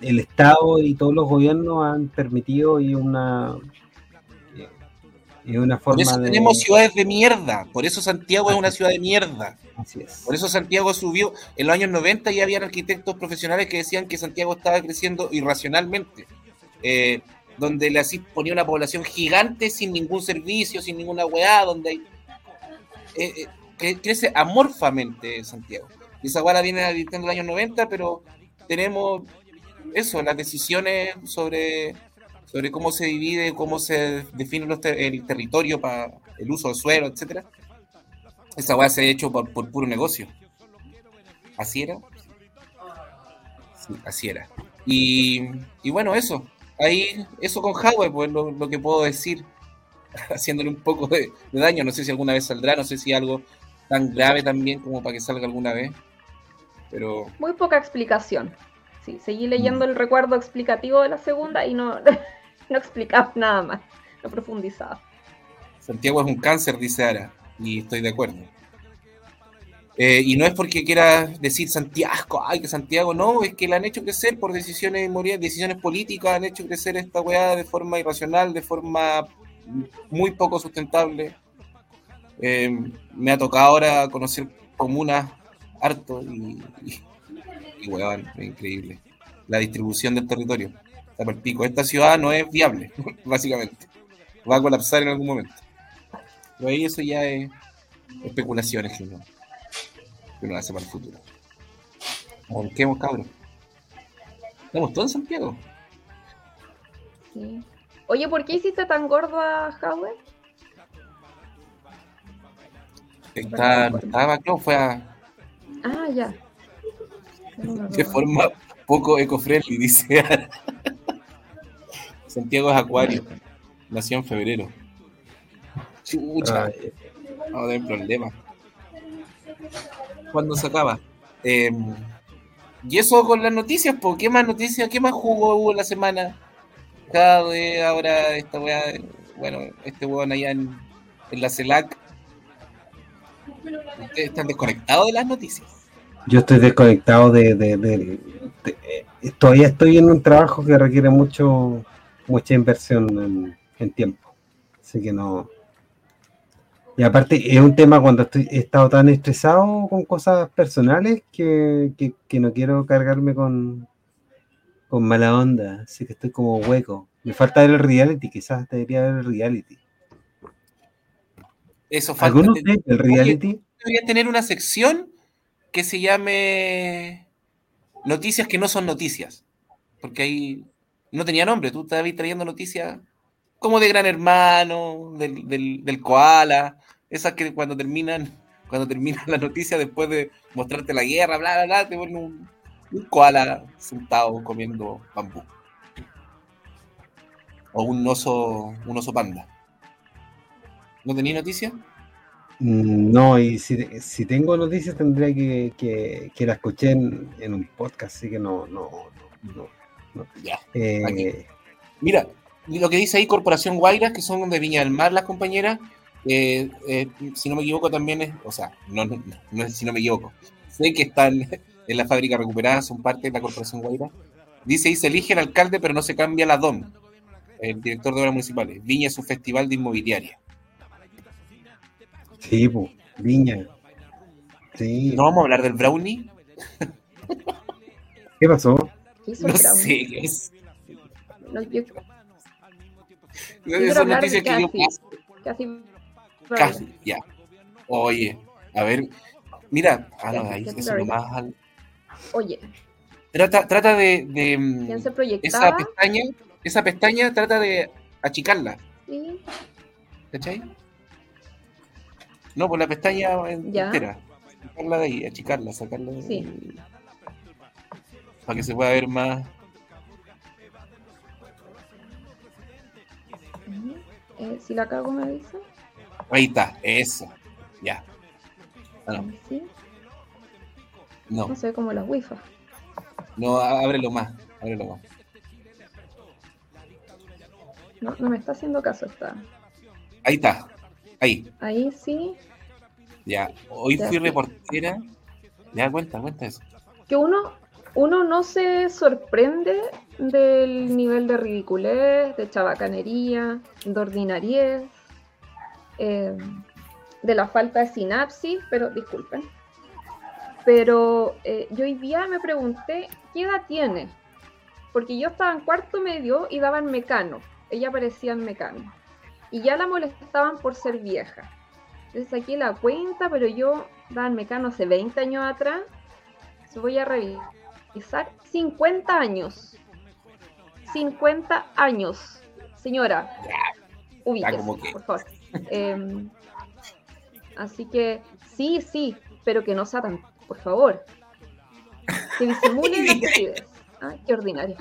el Estado y todos los gobiernos han permitido y una una forma por eso tenemos ciudades de mierda, por eso Santiago es una ciudad de mierda. Así es. Por eso Santiago subió, en los años 90 ya habían arquitectos profesionales que decían que Santiago estaba creciendo irracionalmente, eh, donde le así ponía una población gigante sin ningún servicio, sin ninguna weá, donde hay, eh, eh, crece amorfamente Santiago. Y esa weá viene en los años 90, pero tenemos eso, las decisiones sobre sobre cómo se divide, cómo se define el territorio para el uso del suelo, etcétera. Esa weá se ha hecho por, puro negocio. ¿Así era? Sí, así era. Y, bueno, eso. Ahí, eso con Huawei, pues lo, que puedo decir, haciéndole un poco de, daño. No sé si alguna vez saldrá, no sé si algo tan grave también como para que salga alguna vez. Pero. Muy poca explicación. Sí, seguí leyendo mm. el recuerdo explicativo de la segunda y no, no explicaba nada más, no profundizaba. Santiago es un cáncer, dice Ara, y estoy de acuerdo. Eh, y no es porque quiera decir Santiago, ay, que Santiago, no, es que la han hecho crecer por decisiones decisiones políticas, han hecho crecer esta weá de forma irracional, de forma muy poco sustentable. Eh, me ha tocado ahora conocer comunas harto y, y, es increíble. La distribución del territorio pico. Esta ciudad no es viable, básicamente. Va a colapsar en algún momento. Pero ahí eso ya es especulaciones que uno, que uno hace para el futuro. hemos cabrón. Estamos todos en Santiago. Sí. Oye, ¿por qué hiciste tan gordo a Howard? Está, estaba, no, fue a. Ah, ya. De forma poco eco-friendly, dice. Santiago es Acuario. Nació en febrero. Chucha. No, hay problema. ¿Cuándo se acaba? Em, y eso con las noticias, ¿por qué más noticias? ¿Qué más jugó hubo la semana? Cada vez ahora esta weá, bueno, este weón allá en, la CELAC. ¿Ustedes están desconectados de las noticias? Yo estoy desconectado de, de, de, eh, todavía estoy en un trabajo que requiere mucho mucha inversión en, tiempo. Así que no. Y aparte, es un tema cuando estoy, he estado tan estresado con cosas personales que, no quiero cargarme con, con mala onda. Así que estoy como hueco. Me falta ver el reality, quizás debería ver el reality. Eso falta. ¿Algunos el reality? Debería tener una sección que se llame Noticias que no son noticias. Porque hay no tenía nombre, tú estabas trayendo noticias como de Gran Hermano, del, koala, esas que cuando terminan, cuando termina la noticia después de mostrarte la guerra, bla, bla, bla, te ponen un, koala sentado comiendo bambú. O un oso, un oso panda. ¿No tenía noticia? Mm, no, y si, tengo noticias tendría que, que, la escuché en, en, un podcast, así que no, no, no, eh, Mira, lo que dice ahí Corporación Guaira, que son de Viña del Mar las compañeras, eh, eh, si no me equivoco también es, o sea, no, no, es si no me equivoco, sé que están en la fábrica recuperada, son parte de la Corporación Guaira. Dice ahí se elige el alcalde, pero no se cambia la DOM, el director de obras municipales. Viña es un festival de inmobiliaria. Sí, Viña. ¿No vamos a hablar del brownie? ¿Qué pasó? no sé qué es. No, yo... Esa noticia que dio casi, casi, ya. Oye, a ver, mira, ah, no, ahí es lo más. Oye. Trata, trata de, de mm, esa pestaña, esa pestaña trata de achicarla. Sí. ¿Cachai? No, pues la pestaña entera. Sacarla de ahí, achicarla, sacarla de sí para que se pueda ver más. Eh, si la cago me avisa. Ahí está, eso. Ya. Ah, no. ¿Sí? No, No sé como las wifi. no, ábrelo más. Ábrelo más. No, no me está haciendo caso esta. Ahí está. Ahí. Ahí sí. Ya. Hoy Ya, fui sí. reportera. Ya, cuenta, cuenta eso. Que uno, uno no se sorprende del nivel de ridiculez, de chabacanería, de ordinariez, eh, de la falta de sinapsis, pero disculpen. Pero eh, yo hoy día me pregunté, ¿qué edad tiene? Porque yo estaba en cuarto medio y daban mecano. Ella parecía en mecano. Y ya la molestaban por ser vieja. Entonces saqué la cuenta, pero yo daba en mecano hace 20 años atrás. Entonces voy a revisar 50 años. 50 años. Señora, ubíquese, que- por favor. Em, así que sí, sí, pero que no sea tan, por favor. Que disimule la estupidez. Ay, qué ordinario.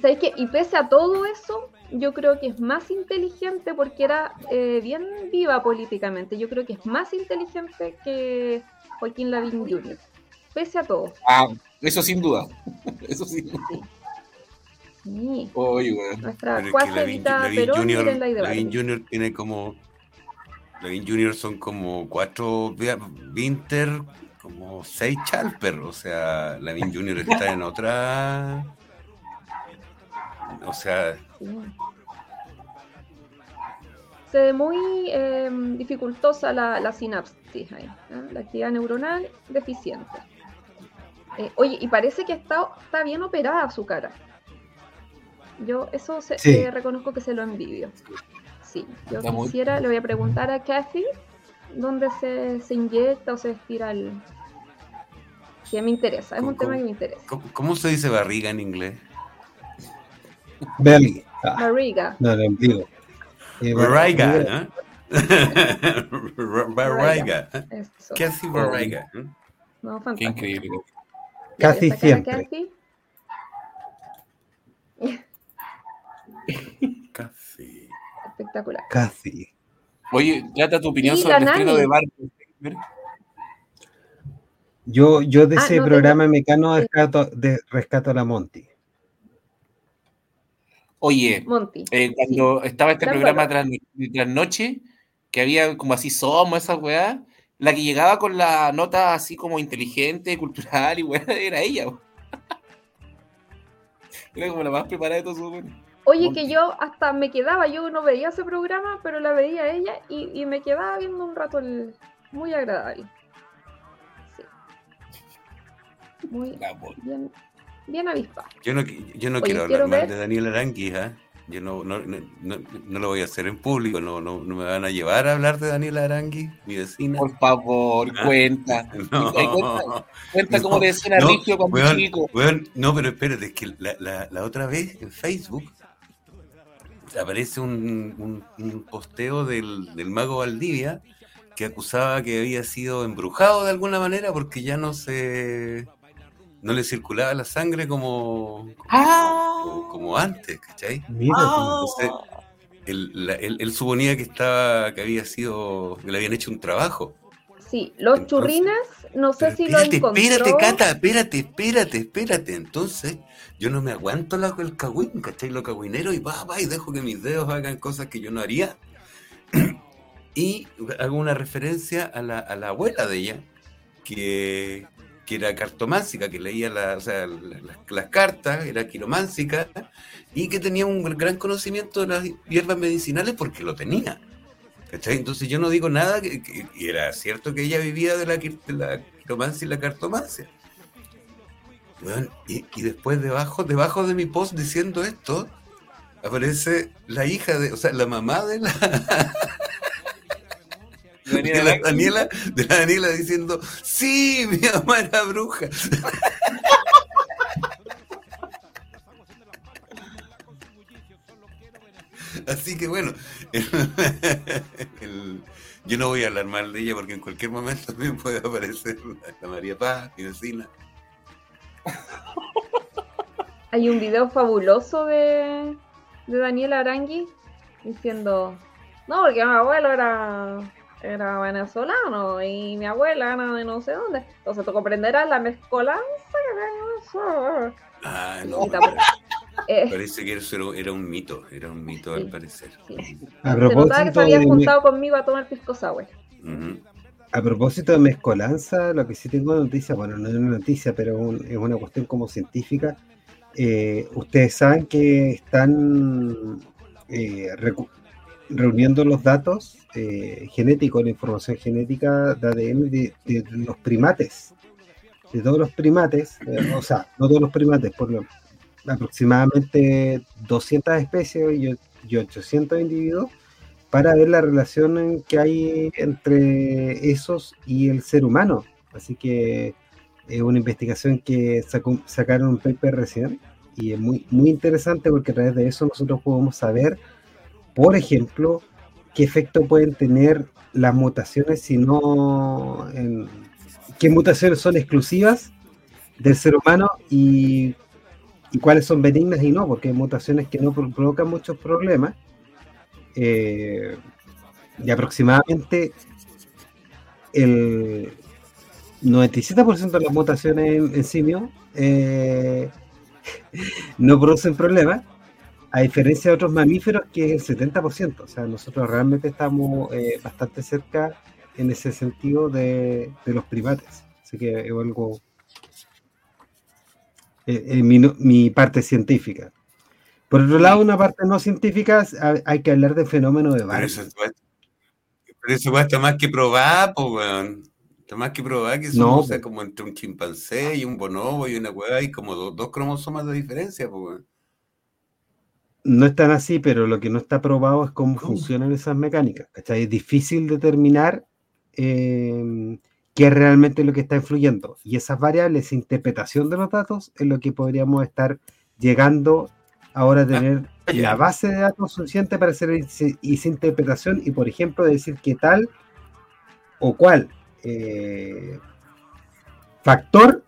¿Sabéis qué? Y pese a todo eso, yo creo que es más inteligente porque era eh, bien viva políticamente. Yo creo que es más inteligente que Joaquín Lavín Jr. Pese a todo. Ah, eso sin duda. Eso sin duda. Sí. Oye. Nuestra Lavín Perón, Junior, Lavín. Junior tiene como. Lavín Junior son como cuatro Winter, como seis Chalper. O sea, Lavín Junior está en otra. O sea, Sí. Se ve muy eh, dificultosa la, la sinapsis ahí, ¿ah? la actividad neuronal deficiente. Eh, oye, y parece que está, está bien operada su cara. Yo eso se, Sí. eh, reconozco que se lo envidio. Sí, yo Está muy- quisiera, le voy a preguntar a Kathy dónde se, se inyecta o se estira el... Que me interesa, es un ¿Cómo- tema que me interesa. ¿cómo, cómo se dice barriga en inglés? Belly. Ah, Barriga, no, el ombligo. Eh, Barriga, barriga. ¿no? Barriga. eso. ¿Qué hace barriga? eh? No, Qué increíble. Casi siempre. Casi. espectacular. Casi. Oye, trata tu opinión sobre el estreno de Barbie. Yo, yo de Ah, ese no, programa tengo- mecano rescato, de, rescato a la Monty. Oye, Monty. eh, cuando estaba este programa tras, trasnoche, que había como así somos, esa weá, la que llegaba con la nota así como inteligente, cultural y weá, era ella. weón. Era como la más preparada de todos sus. Oye, Monty. que yo hasta me quedaba, yo no veía ese programa, pero la veía ella y, y me quedaba viendo un rato el, muy agradable. Sí. Muy weá. bien, bien avispa. Yo no, yo no Oye, quiero hablar quiero mal de Daniel Aranguis, ¿ah? Yo no, no, no, no- no lo voy a hacer en público, no, no, no me van a llevar a hablar de Daniel Aranguis, mi vecina. Por favor, Ah. cuenta. Cuenta, cómo le decían a Rigio cuando weón, chico. weón, no, pero espérate, es que la, la- la otra vez en Facebook aparece un, un- un posteo del, del mago Valdivia que acusaba que había sido embrujado de alguna manera porque ya no se no le circulaba la sangre como, como, Ah. como antes, ¿cachai? Mira. Entonces, él, la- él- él suponía que estaba, que había sido, que le habían hecho un trabajo. Sí, los Entonces- churrines, no sé si lo espérate, encontró. espérate, Cata, espérate, espérate, espérate. Entonces, yo no me aguanto la, el cagüín, ¿cachai? Lo cagüinero y va, va, y dejo que mis dedos hagan cosas que yo no haría. y hago una referencia a la, a la abuela de ella, que, que era cartománsica, que leía las, las cartas, era quirománsica, y que tenía un gran conocimiento de las hierbas medicinales porque lo tenía. Entonces yo no digo nada, que, y era cierto que ella vivía de la, de quiromancia y la cartomancia. Weón, y, y después debajo, debajo de mi post diciendo esto, aparece la hija de, o sea, la mamá de la, de la Daniela, de la Daniela diciendo, sí, mi mamá era bruja. Así que bueno, el- yo no voy a hablar mal de ella porque en cualquier momento también puede aparecer la, María Paz, mi vecina. Hay un video fabuloso de, de Daniel Arangui diciendo, No, porque mi abuelo era, era venezolano y mi abuela era de no sé dónde. Entonces tú comprenderás la mezcolanza que tengo. Ah, no. Eh, Parece que eso era un mito, era un mito al parecer. sí. A Se notaba que propósito, se había de, juntado conmigo a tomar pisco sour. A propósito de mezcolanza, lo que sí tengo noticia, bueno, no es una noticia, pero un- es una cuestión como científica. Eh, ustedes saben que están eh, recu- reuniendo los datos eh, genéticos, la información genética de ADN de, de los primates, de todos los primates, eh, o sea, no todos los primates, por lo, aproximadamente 200 especies y, o- y 800 individuos, para ver la relación que hay entre esos y el ser humano. Así que es una investigación que sacó- sacaron un paper recién y es muy, muy interesante porque a través de eso nosotros podemos saber, por ejemplo, qué efecto pueden tener las mutaciones si no... qué mutaciones son exclusivas del ser humano y, cuáles son benignas y no, porque hay mutaciones que no pro- provocan muchos problemas. Eh, y aproximadamente el 97% de las mutaciones en, en simios eh, no producen problemas, a diferencia de otros mamíferos que es el 70%. O sea, nosotros realmente estamos eh, bastante cerca en ese sentido de, de los primates. Así que es algo... eh, eh, mi, no- mi parte científica. Por otro lado, una parte no científica, hay- hay que hablar del fenómeno de Pero Barney. eso, pero eso weá, está más que probado, po, weón. Está más que probado que No, somos o sea, po. como entre un chimpancé y un bonobo y una weá, y como do- dos cromosomas de diferencia, po, weón. No es tan así, pero lo que no está probado es cómo funcionan esas mecánicas. ¿cachai? Es difícil determinar eh, qué es realmente lo que está influyendo. Y esas variables, esa interpretación de los datos, es lo que podríamos estar llegando ahora a tener Ah, ya. la base de datos suficiente para hacer esa interpretación y, por ejemplo, decir qué tal o cuál eh, factor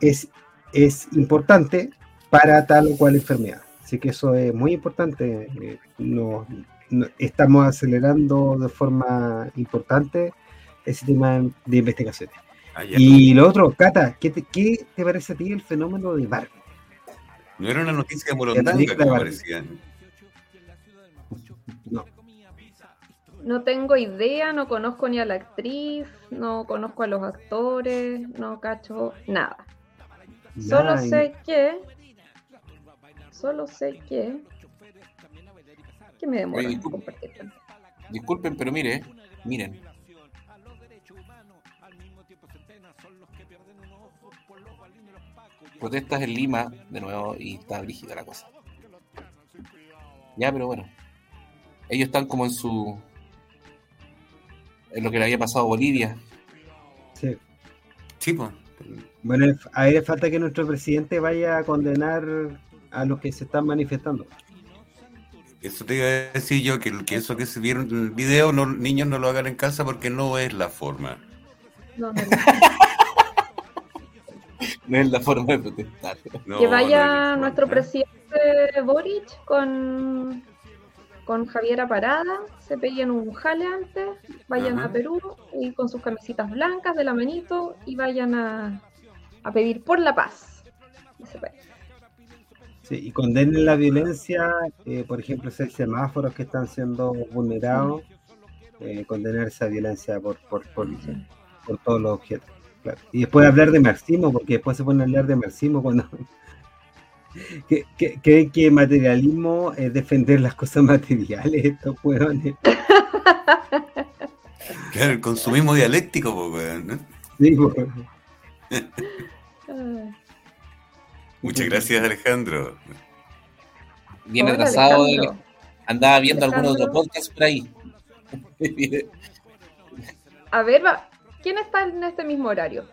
es, es importante para tal o cual enfermedad. Así que eso es muy importante. eh, no- no- estamos acelerando de forma importante ese tema de investigaciones. Ah. Y lo otro, Cata, ¿qué te, qué te parece a ti el fenómeno de Barbie? No era una noticia Morondanga, como Barbie. parecía. No. No tengo idea, no conozco ni a la actriz, no conozco a los actores, no cacho nada. Solo Nada, sé que. Solo sé que. Que me demora en compartir. Disculpen, pero mire, miren. Protestas en Lima de nuevo y está brígida la cosa. Ya, pero bueno. Ellos están como en su. en lo que le había pasado a Bolivia. sí. Sí, po. Bueno, a él le falta que nuestro presidente vaya a condenar a los que se están manifestando. Eso te iba a decir yo, que, que eso que se vieron en el video, no, niños no lo hagan en casa porque no es la forma. No, no, no. No es la forma de protestar. No, que vaya nuestro presidente Boric con, con Javiera Parada, se peguen un jale antes, vayan Ajá. a Perú y con sus camisitas blancas de la manito y vayan a, a pedir por la paz. de ese país. Sí, y condenen la violencia, eh, por ejemplo, esos semáforos que están siendo vulnerados, eh, condenar esa violencia por, por, por, por todos los objetos. claro. Y después hablar de marxismo, porque después se pone a hablar de marxismo cuando que, que, creen que materialismo es defender las cosas materiales, estos hueones. Claro, el consumismo dialéctico, weón, ¿no? Sí, pues. Muchas gracias, Alejandro. Bien hola, atrasado. Alejandro. andaba viendo algunos Alejandro. otros podcasts por ahí. A ver, va, ¿quién está en este mismo horario?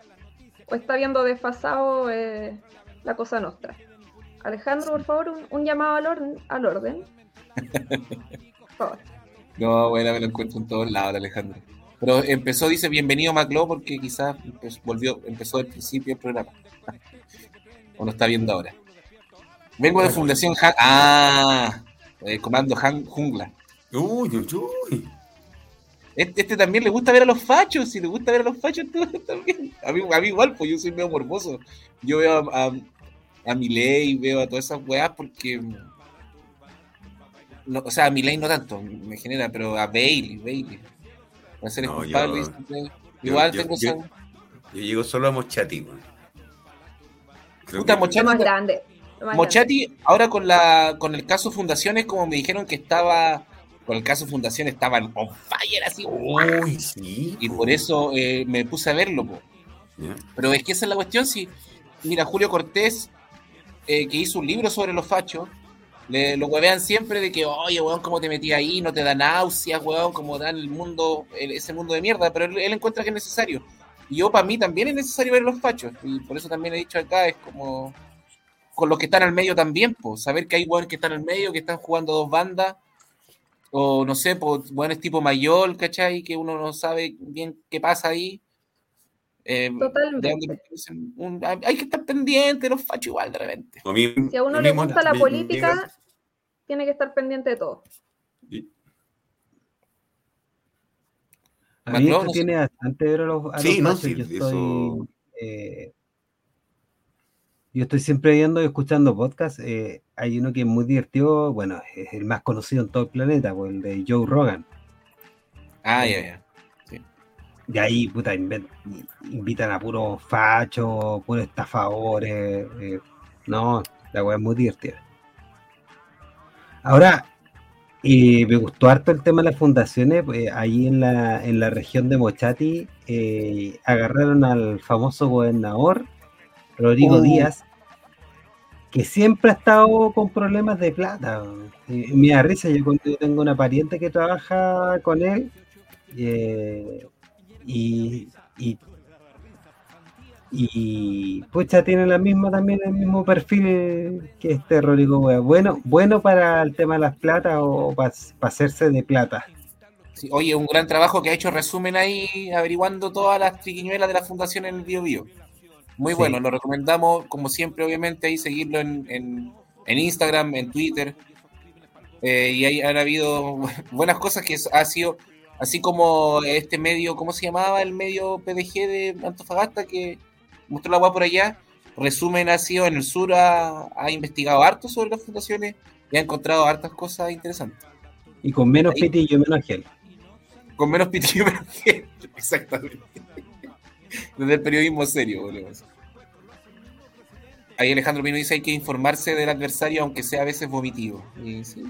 ¿O está viendo desfasado eh, la cosa nuestra? Alejandro, por favor, un, un llamado al, orden, al orden. Por favor. No, bueno, me lo encuentro en todos lados, Alejandro. Pero empezó, dice, bienvenido Maclo, porque quizás empe- volvió, empezó del principio el programa. O lo está viendo ahora. Vengo de Fundación Han... Ah, eh, Comando Han Jungla. Uy, uy, uy. Este, este también le gusta ver a los fachos, si le gusta ver a los fachos tú también. A mí, a mí igual, pues yo soy medio morboso. Yo veo a, a, a Milei, veo a todas esas weas porque. No, o sea, a Milei no tanto, me genera, pero a Bailey, Bailey. A ser No, yo- yo- igual yo- tengo yo- llego solo a Mochati, weón. Puta, Mochati- grande. Mochati, ahora con la con el caso Fundaciones, como me dijeron que estaba, con el caso Fundaciones estaban on fire así, Uy, sí. y po. por eso eh, me puse a verlo. Pero es que esa es la cuestión, si, mira, Julio Cortés, eh, que hizo un libro sobre los fachos, le, lo huevean siempre de que, oye, weón, ¿cómo te metí ahí? No te da náuseas, weón, como da el mundo, el- ese mundo de mierda, pero él, él encuentra que es necesario. Y yo, para mí, también es necesario ver los fachos, y por eso también he dicho acá, es como con los que están al medio también, pues, saber que hay weones que están al medio, que están jugando dos bandas, o no sé, pues, tipo mayor, ¿cachai? Que uno no sabe bien qué pasa ahí. Eh, Totalmente. Un- hay que estar pendiente de los fachos igual de repente. A mí- Si a uno a le gusta la política, tiene que estar pendiente de todo. A mí esto tiene bastante a los, a Sí, los no, sí, yo estoy, eh, yo estoy siempre viendo y escuchando podcasts. eh, hay uno que es muy divertido, bueno, es el más conocido en todo el planeta, pues, el de Joe Rogan. Ah, ya, ya. Y ahí, puta, invitan a puros fachos, puros estafadores. eh, no, la weá es muy divertida. Ahora, eh, me gustó harto el tema de las fundaciones. pues, ahí en la, en la región de Mochati eh, agarraron al famoso gobernador Rodrigo Uh. Díaz, que siempre ha estado con problemas de plata. Eh, me da risa, yo, yo tengo una pariente que trabaja con él. eh, y, y, y pucha, tiene la misma también el mismo perfil que este Rodrigo Wea. Bueno, bueno para el tema de las platas o para hacerse de plata. Sí, oye, un gran trabajo que ha hecho resumen ahí, averiguando todas las triquiñuelas de la fundación en el Bio Bio. Muy Sí. bueno, lo recomendamos, como siempre, obviamente, ahí seguirlo en, en, en Instagram, en Twitter. Eh, y ahí han habido buenas cosas que ha sido, así como este medio, ¿cómo se llamaba? El medio PDG de Antofagasta que mostró la agua por allá. Resumen ha sido en el sur, ha, ha investigado harto sobre las fundaciones y ha encontrado hartas cosas interesantes. Y con menos Ahí. pitillo, menos gel. Con menos pitillo, menos gel. Exactamente. Desde el periodismo serio, boludo. Ahí Alejandro Pino dice hay que informarse del adversario aunque sea a veces vomitivo. Y sí,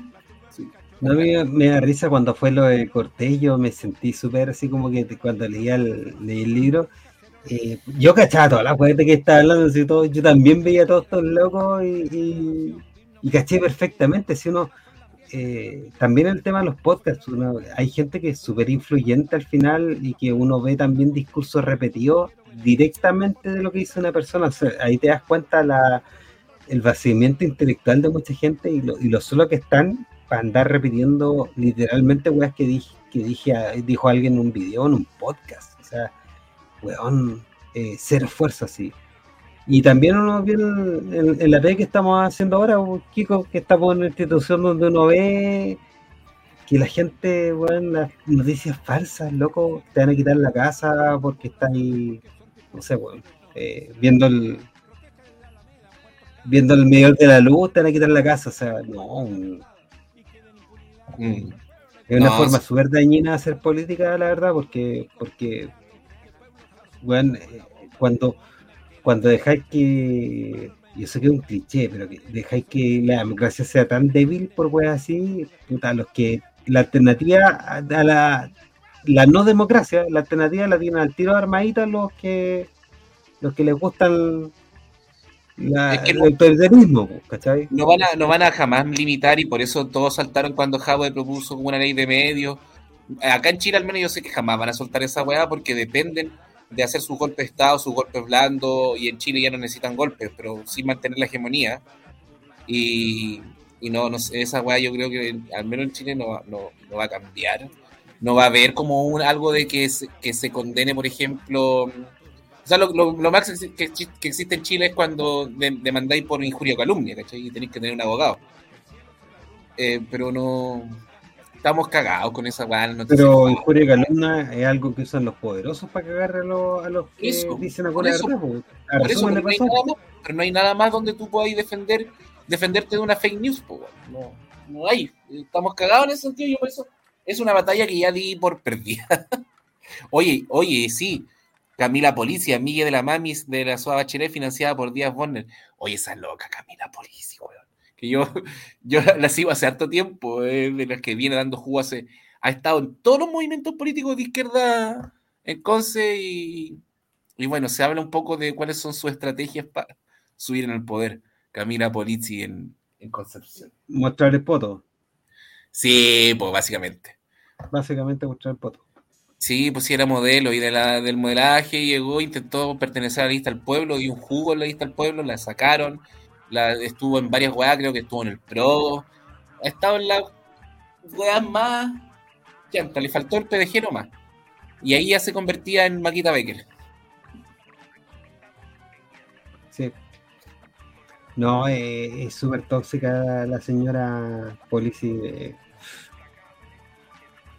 sí. No, me, me da risa cuando fue lo de Cortés, yo me sentí súper así como que cuando leía el, leí el libro, eh, yo cachaba todas las weas de que estaba hablando, así todo, yo también veía a todos estos locos y, y, y caché perfectamente, si uno, eh, también el tema de los podcasts, uno- hay gente que es súper influyente al final y que uno ve también discursos repetidos directamente de lo que dice una persona, o sea, ahí te das cuenta la, el vaciamiento intelectual de mucha gente y lo, y lo solo que están para andar repitiendo literalmente weas que dije, que dije a- dijo alguien en un video, en un podcast. O sea, weón, eh, cero esfuerzo así. Y también uno ve en, la P que estamos haciendo ahora, pues, Kiko, que estamos en una institución donde uno ve que la gente, weón, las noticias falsas, loco, te van a quitar la casa porque está ahí, no sé, weón, eh, viendo el viendo el medidor de la luz, te van a quitar la casa, o sea, no, Mm. es una No, forma súper dañina de hacer política, la verdad, porque, porque weón, eh, cuando, cuando dejáis que, yo sé que es un cliché, pero que dejáis que la democracia sea tan débil por weas así, puta, los que la alternativa a la, la no democracia, la alternativa la tienen al tiro de armadita los que los que les gustan la- Es que el no- autoritarismo, pues, ¿cachai? No van, a, no van a jamás limitar y por eso todos saltaron cuando Jadwe propuso una ley de medios. Acá en Chile al menos yo sé que jamás van a soltar esa weá porque dependen de hacer sus golpes de Estado, sus golpes blandos y en Chile ya no necesitan golpes, pero sí mantener la hegemonía. Y, y no, no sé, esa weá yo creo que al menos en Chile no, no, no va a cambiar. No va a haber como un, algo de que se, que se condene, por ejemplo... O sea, lo, más que, que existe en Chile es cuando de- demandáis por injuria o calumnia, ¿cachai? Y tenéis que tener un abogado. Eh, pero no. Estamos cagados con esa weá. Pero injuria y calumnia es algo que usan los poderosos para cagar a los, a los que dicen alguna verdad. Por eso, no hay nada más, pero no hay nada más donde tú puedas defender, defenderte de una fake news, no, no hay. Estamos cagados en ese sentido. Yo por eso es una batalla que ya di por perdida. oye, oye, sí. Camila Policia, amiga de la mamis de la Suave Bachelet, financiada por Díaz Bonner. Oye, esa loca Camila Policia, weón. Que yo, yo la sigo hace harto tiempo, eh, de las que viene dando jugo hace. Ha estado en todos los movimientos políticos de izquierda en Conce y, y bueno, se habla un poco de cuáles son sus estrategias para subir en el poder. Camila Polizzi en, en Concepción. Mostrar el poto. Sí, pues básicamente. Básicamente mostrar el poto. Sí, pues sí, era modelo y de la, del modelaje llegó, intentó pertenecer a la lista del pueblo, y un jugo en la lista del pueblo, la sacaron, la, estuvo en varias weas, creo que estuvo en el pro, ha estado en las weas más, ya, le faltó el PDG nomás. Y ahí ya se convertía en Maquita Becker. Sí. No, eh, es súper tóxica la señora Polici. Eh,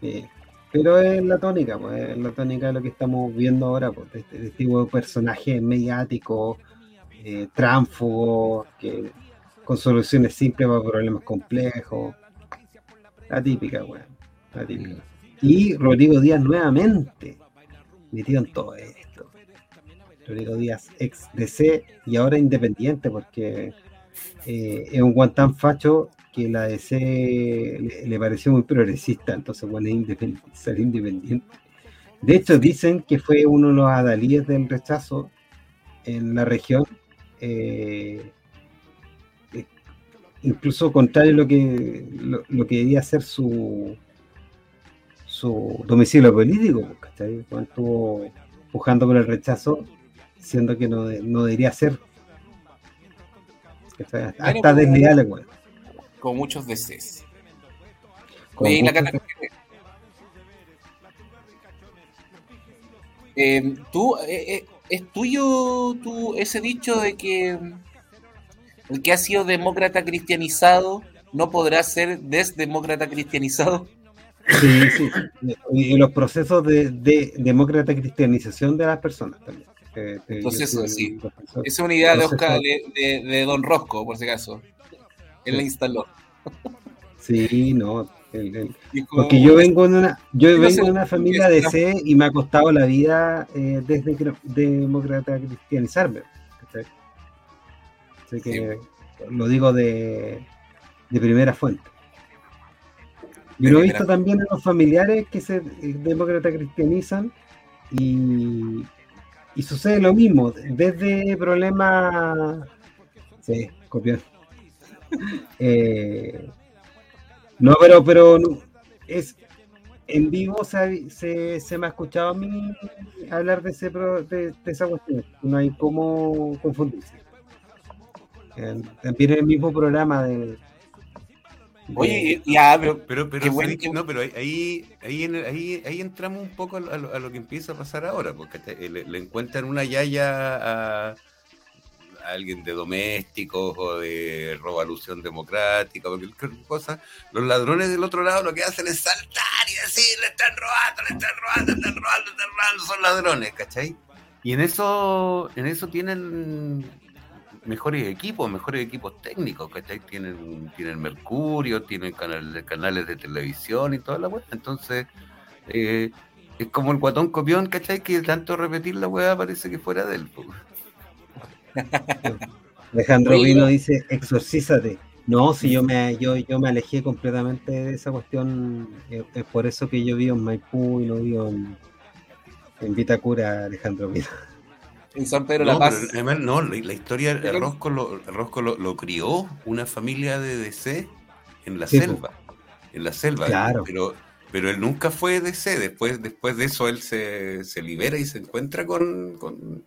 eh, pero es la tónica, pues, es la tónica de lo que estamos viendo ahora, pues, de este, este tipo de personajes mediáticos, eh, tránfugos, que, con soluciones simples para problemas complejos. La típica, weón. La típica. Y Rodrigo Díaz nuevamente metido en todo esto. Rodrigo Díaz, ex DC y ahora independiente, porque eh, es un guantán facho que la DC le, pareció muy progresista, entonces bueno, es independiente, independiente. De hecho, dicen que fue uno de los adalíes del rechazo en la región, eh, incluso contrario a lo que, lo, que debía ser su, su domicilio político, Cuando estuvo pujando por el rechazo, siendo que no, no debería ser. Hasta desleal, con muchos deseos. Eh, tú, eh, eh, ¿es tuyo tú, ese dicho de que el que ha sido demócrata cristianizado no podrá ser desdemócrata cristianizado? Sí, sí. Y los procesos de, demócrata cristianización de las personas también. proceso, sí. Esa es una idea de Oscar, de Don Rosco, por si acaso. Él la instaló. Sí, no. Porque yo vengo de una, yo vengo de una familia de C y me ha costado la vida eh, desde que demócrata cristianizarme. Así que lo digo de, de primera fuente. Yo lo he visto también en los familiares que se eh, demócrata cristianizan y, y sucede lo mismo, desde problemas, sí, copiar eh, no, pero, pero es en vivo se, se, me ha escuchado a mí hablar de, ese, de, esa cuestión. No hay cómo confundirse. También el mismo programa de. Oye, ya, pero. Pero, pero, no, pero ahí, ahí, ahí, ahí, entramos un poco a lo, que empieza a pasar ahora, porque le, le encuentran una yaya a alguien de domésticos o de revolución democrática o cualquier cosa, los ladrones del otro lado lo que hacen es saltar y decir, le están robando, le están robando, le están robando, le están robando, son ladrones, ¿cachai? Y en eso, en eso tienen mejores equipos, mejores equipos técnicos, ¿cachai? Tienen, tienen Mercurio, tienen canales, de televisión y toda la vuelta, entonces... Eh, es como el guatón copión, ¿cachai? Que tanto repetir la weá parece que fuera del él. Alejandro Vino dice, exorcízate. No, si yo me, yo, yo me alejé completamente de esa cuestión, eh, es por eso que yo vivo en Maipú y no vivo en, en Vitacura, Alejandro Vino. En San Pedro La Paz. no, la, historia, el Rosco, lo, Rosco lo, crió una familia de DC en la selva. En la selva. Claro. Pero, pero él nunca fue DC. Después, después de eso él se, se libera y se encuentra con, con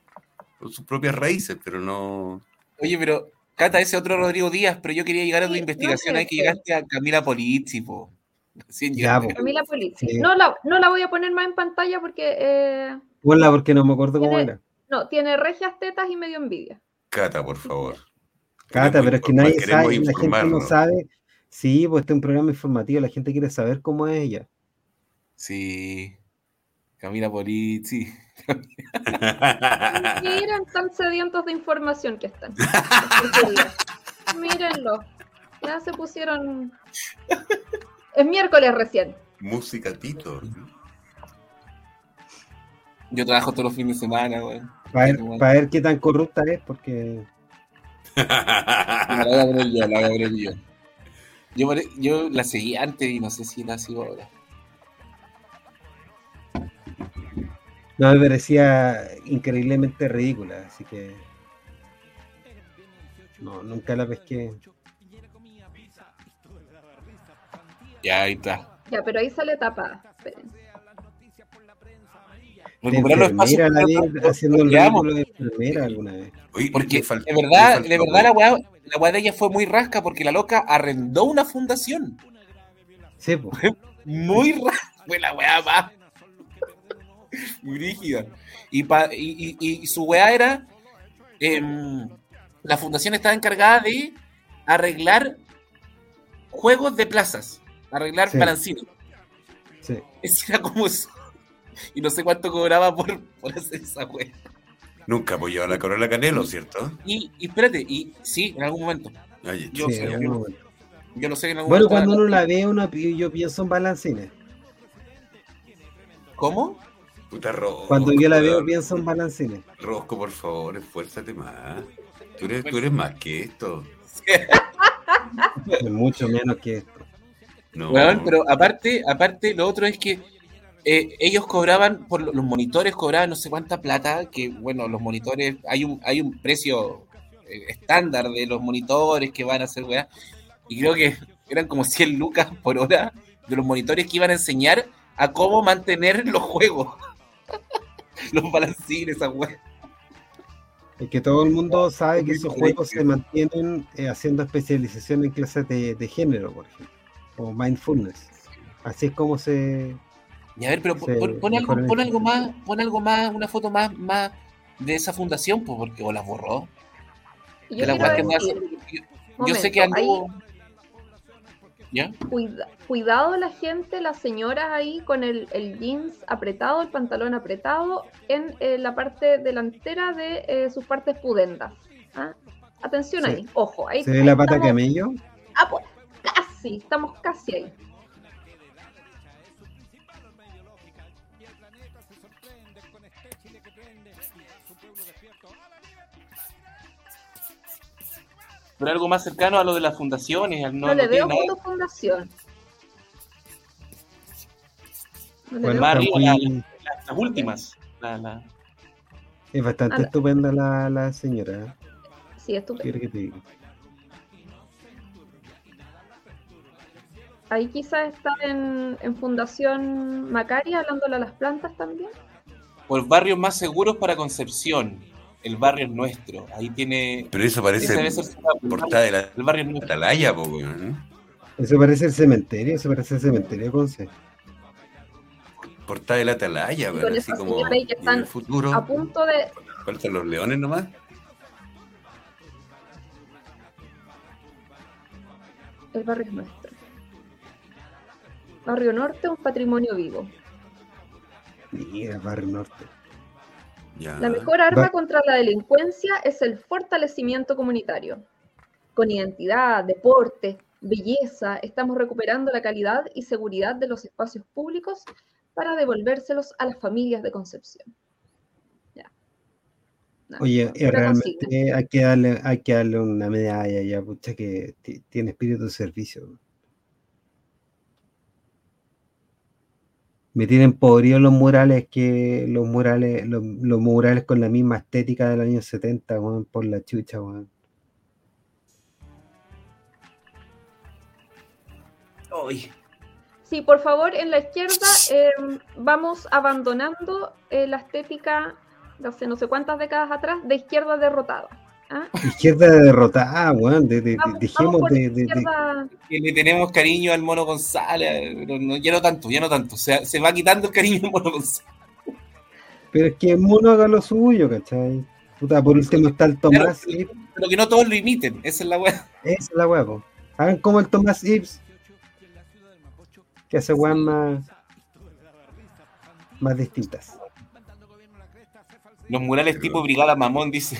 sus propias raíces, pero no. Oye, pero Cata, ese otro Rodrigo Díaz, pero yo quería llegar a tu investigación, hay que llegaste a Camila Polizzi, po. Camila Polizzi. No, la, no la voy a poner más en pantalla porque. Eh, porque no me acuerdo cómo era. No, tiene regias tetas y medio envidia. Cata, por favor. Cata, pero es que nadie sabe, la gente no sabe Sí, pues este es un programa informativo, la gente quiere saber cómo es ella. Sí. Camila Polizzi. Miren, tan sedientos de información que están. Mírenlo. Ya se pusieron. Es miércoles recién. Música Tito. Yo trabajo todos los fines de semana, güey. Para ver, pa ver, qué tan corrupta es, porque. la voy a poner yo, la voy a poner yo. Yo, yo la seguí antes y no sé si la sigo ahora. No, me parecía increíblemente ridícula, así que. No, nunca la pesqué. Ya, ahí está. Ya, pero ahí sale tapada. Esperen. Recuperar los espacios. Haciendo el ridículo de enfermera alguna vez. Oye, Porque de verdad, de verdad la weá, la weá de ella fue muy rasca porque la loca arrendó una fundación. Sí, pues. Muy rasca. Fue la weá más. Muy rígida. Y, pa- y, y- y su weá era. em, la fundación estaba encargada de arreglar juegos de plazas. Arreglar Sí. balancines. Sí. Ese era como eso. Y no sé cuánto cobraba por, por hacer esa weá. Nunca apoyó a la Carola Canelo, ¿cierto? Y, y espérate, y sí, en algún momento. Oye, Yo Sí, sé, en algún momento. Yo lo sé que en algún Bueno, momento. cuando uno la ve, uno, yo pienso en balancines. ¿Cómo? Puta Rosco. Cuando yo la veo, pienso en balancines. Rosco, por favor, esfuérzate más. Tú eres, tú eres más que esto. Es mucho menos que esto. No. Weón, pero aparte, aparte, lo otro es que eh, ellos cobraban, por lo- los monitores cobraban no sé cuánta plata, que bueno, los monitores, hay un, hay un precio eh, estándar de los monitores que van a hacer weá, y creo que eran como 100 lucas por hora de los monitores que iban a enseñar a cómo mantener los juegos. los balancines, esa weá. Es que todo el mundo sabe que esos juegos se mantienen eh, haciendo especialización en clases de, de género, por ejemplo, o mindfulness. Así es como se. Y a ver, pero pon, Sí, pon- pon algo, pon algo más, pon algo más, una foto más, más de esa fundación, pues, porque o las borró. Y de yo la weá que me decir, hace- yo, yo sé que ahí- anduvo. ¿Ya? Cuida- cuidado la gente, las señoras ahí con el, el jeans apretado, el pantalón apretado en eh, la parte delantera de eh, sus partes pudendas. ¿ah? Atención Sí. ahí, ojo, ahí, ¿Se ve ahí la pata estamos- camello? ah, pues, casi, estamos casi ahí. Pero algo más cercano a lo de las fundaciones. al- No, No, le no veo fundación. No Bueno, más arriba, las, las últimas. La- la- es bastante Anda. estupenda la, la señora. Sí, estupendo. ¿Qué quieres que te diga? Ahí quizás está en, en Fundación Macaria hablándole a las plantas también. Por barrios más seguros para Concepción. El barrio es nuestro. Ahí tiene. Pero eso parece portada de la El barrio es nuestro. Atalaya, po, weón. Eso parece el cementerio, eso parece el cementerio, Conce. Portada de la Atalaya, weón. Así como que en están el futuro. A punto de. Faltan los leones nomás. El barrio es nuestro. Barrio Norte, un patrimonio vivo. Mira, Barrio Norte. Ya. La mejor arma Va- contra la delincuencia es el fortalecimiento comunitario. Con identidad, deporte, belleza, estamos recuperando la calidad y seguridad de los espacios públicos para devolvérselos a las familias de Concepción. Ya. No, Oye, eh, realmente hay que, darle, hay que darle una medalla ya, pucha, que ti- tiene espíritu de servicio. Me tienen podridos los murales que los murales, los, los murales con la misma estética del año 70, weón, por la chucha, weón. Sí, por favor, en la izquierda eh, vamos abandonando eh, la estética de hace no sé cuántas décadas atrás de izquierda derrotada. ¿Ah? Izquierda derrotada, weón, de, de- de- Vamos, dejemos vamos de, de- de- izquierda. que le tenemos cariño al mono González, pero no, ya no tanto, ya no tanto. Se, se va quitando el cariño al mono González. Pero es que el mono haga lo suyo, ¿cachai? Puta, por último está el Tomás, sí, Pero que no todos lo imiten, esa es la weá. esa es la weá. Hagan como el Thomas Ives. Que hace weas más, más distintas. Los murales tipo Brigada Mamón, dice.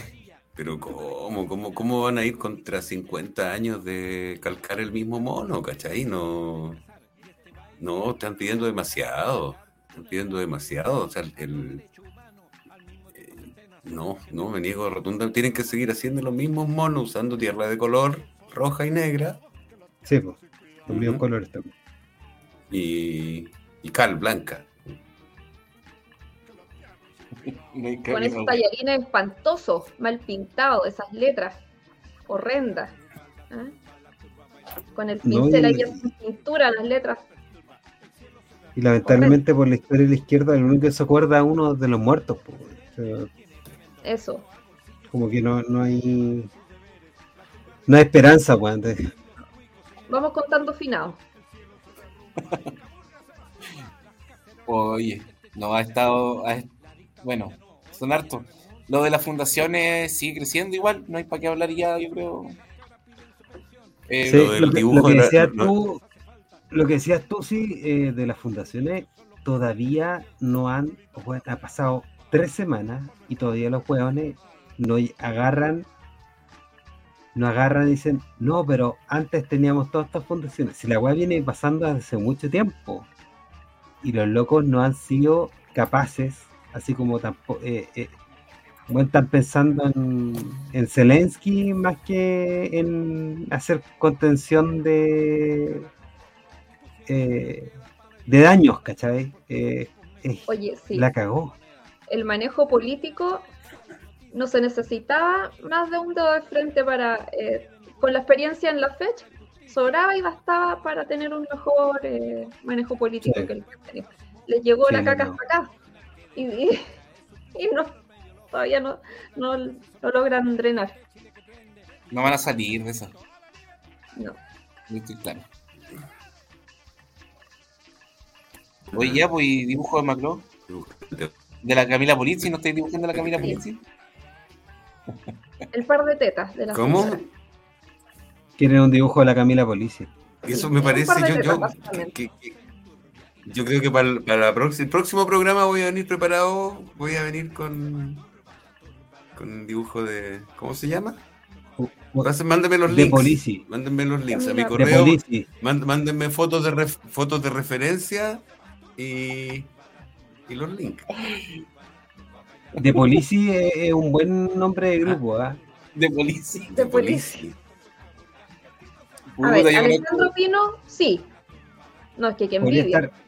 Pero ¿cómo? ¿Cómo, cómo van a ir contra 50 años de calcar el mismo mono, cachai? No, no, están pidiendo demasiado. Están pidiendo demasiado. O sea, el, eh, no, no, me niego rotunda. Tienen que seguir haciendo los mismos monos usando tierra de color roja y negra. Sí, pues. Los mismos colores también. Y, y cal blanca. Con esos tallarines espantosos, mal pintados, esas letras horrendas. ¿ah? Con el pincel No, y- ahí en pintura, las letras. Y lamentablemente por la historia de la izquierda, lo único que se acuerda es uno de los muertos. O sea, Eso. como que no, no hay. No hay esperanza, weón. de- Vamos contando finados. Oye, no ha estado. ha- bueno, son hartos. Lo de las fundaciones sigue creciendo igual, no hay para qué hablar ya, yo creo. Eh, Sí, lo del lo, que, dibujo lo que era- decías no- tú, lo que decías tú, sí, eh, de las fundaciones, todavía no han, ha pasado tres semanas y todavía los hueones no agarran, no agarran y dicen, no, pero antes teníamos todas estas fundaciones. Si la weá viene pasando hace mucho tiempo y los locos no han sido capaces, así como tampoco, eh, eh, bueno, están pensando en, en Zelensky más que en hacer contención de eh, de daños, ¿cachai? Eh, Oye, sí. La cagó. el manejo político no se necesitaba más de un dedo de frente para, eh, con la experiencia en la fecha, sobraba y bastaba para tener un mejor eh, manejo político Sí. que el que tenía. Les llegó Sí, la caca no. hasta acá y, y- y no, todavía no, no, no logran drenar. no van a salir de eso, No. yo estoy claro. Oye, ya, pues, ¿y dibujo de Macro. De la Camila Polizzi, ¿no estáis dibujando a la Camila Polizzi? El par de tetas de la ¿Cómo? señora. Quieren un dibujo de la Camila Policia. Eso me parece, yo, yo, tetas, básicamente. que- que- yo creo que para, el- para la prox- el próximo programa voy a venir preparado, voy a venir con con un dibujo de, ¿cómo se llama? Pasen- Mándenme los De links. Polici. Mándenme los links a mi correo. Mándenme fotos de ref- fotos de referencia y, y los links. De Polici es, es un buen nombre de grupo, ¿ah? De Polizzi. De Polici. A ver, Alejandro Pino, sí. No, es que qué Podría envidia. estar,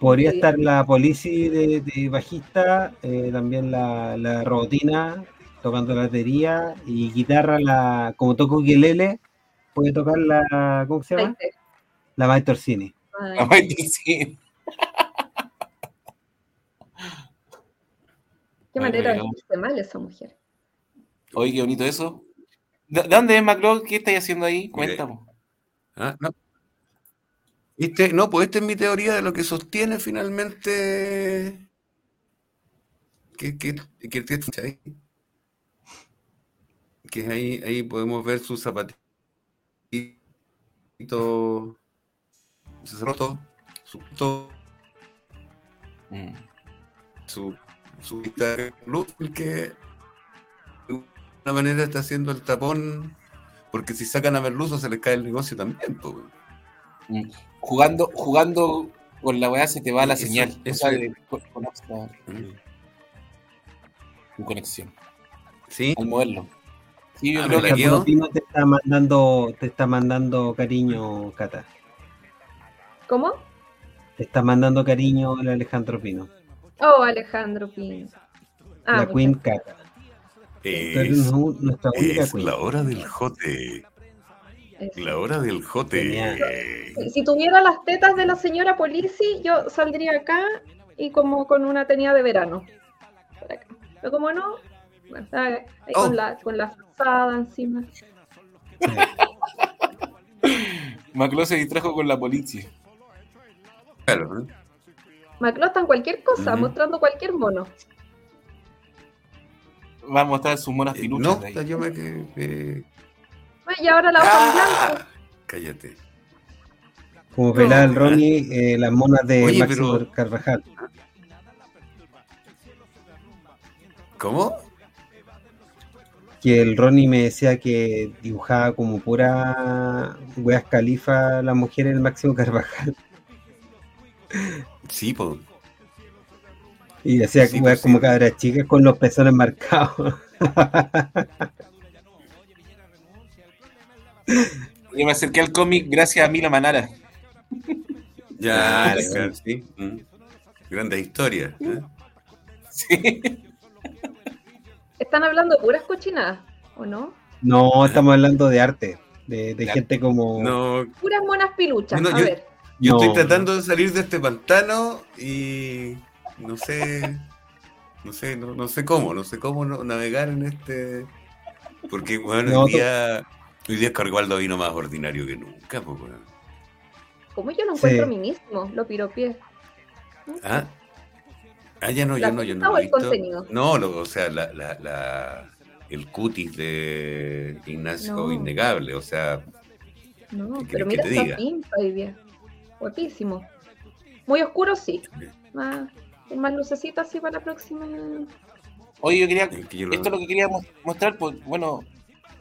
podría Sí. estar la Polici de, de bajista, eh, también la, la robotina tocando la batería y guitarra, la como toco ukelele, puede tocar la, ¿cómo se llama? Maite. La Maite Orsini. Ah, Maite, qué manera de mal esa mujer. Oye, qué bonito eso. ¿De, de dónde es Macro? ¿Qué estáis haciendo ahí? Cuéntame. Ah, no. No, pues esta es mi teoría de lo que sostiene finalmente que, que, que, que- ahí, ahí podemos ver su zapatito, su zapato, su to- Mm. su, su luz, el que de alguna manera está haciendo el tapón, porque si sacan a Merluzo se les cae el negocio también, pues. Mm. Jugando, jugando con la weá se te va la Eso- señal. O eso sea, es- con, con esta- con conexión. Sí, Al moverlo. Sí, yo Ah, creo que te está mandando, te está mandando cariño, Cata. ¿Cómo? Te está mandando cariño el Alejandro Pino. Oh, Alejandro Pino. Ah, la Queen Cata. Es, nu- nuestra única es Queen. la hora del jote. La hora del jote. Si tuviera las tetas de la señora Polici, yo saldría acá y como con una tenida de verano. Por acá. Pero como no, bueno, ahí ahí Oh. con la con la frazada encima. Macro se distrajo con la policía. Claro, ¿no? Maclo está en cualquier cosa, mostrando cualquier mono. Va a mostrar sus monas Eh, piluchas no, de ahí. yo me Ay, Y ahora la hoja en ¡Ah! blanco. Cállate. Como pelaba el Ronnie, eh, las monas de Oye, Máximo pero- Carvajal. ¿Cómo? Que el Ronnie me decía que dibujaba como pura weas califa la mujer en el Máximo Carvajal. Sí, pues. Y decía Sí, que pues weas como sí. cabras chicas con los pezones marcados. Yo me acerqué al cómic gracias a Mila Manara. Ya, Claro. claro, sí. Mm. Grandes historias. ¿eh? Sí. Están hablando de puras cochinadas, ¿o no? No, estamos hablando de arte, de, gente como... No, Puras monas piluchas. Bueno, a yo- ver. yo No. estoy tratando de salir de este pantano y no sé, no sé, no, no sé cómo, no sé cómo no- navegar en este, porque bueno, tú- día, hoy día Carvaldo vino más ordinario que nunca, pues. Como yo lo Sí. encuentro minísimo, lo piropié. Ah, ah, ya no, ¿La yo no, yo no lo he el visto. contenido? No, lo- o sea, la, la, la- el cutis de Ignacio No. innegable, o sea, No, ¿Qué pero mira que te esa diga? pinta hoy día. Guapísimo. Muy oscuro, sí. Más, más lucecita así para la próxima. Oye, yo quería. el que yo lo- Esto es lo que quería mos- mostrar, pues bueno,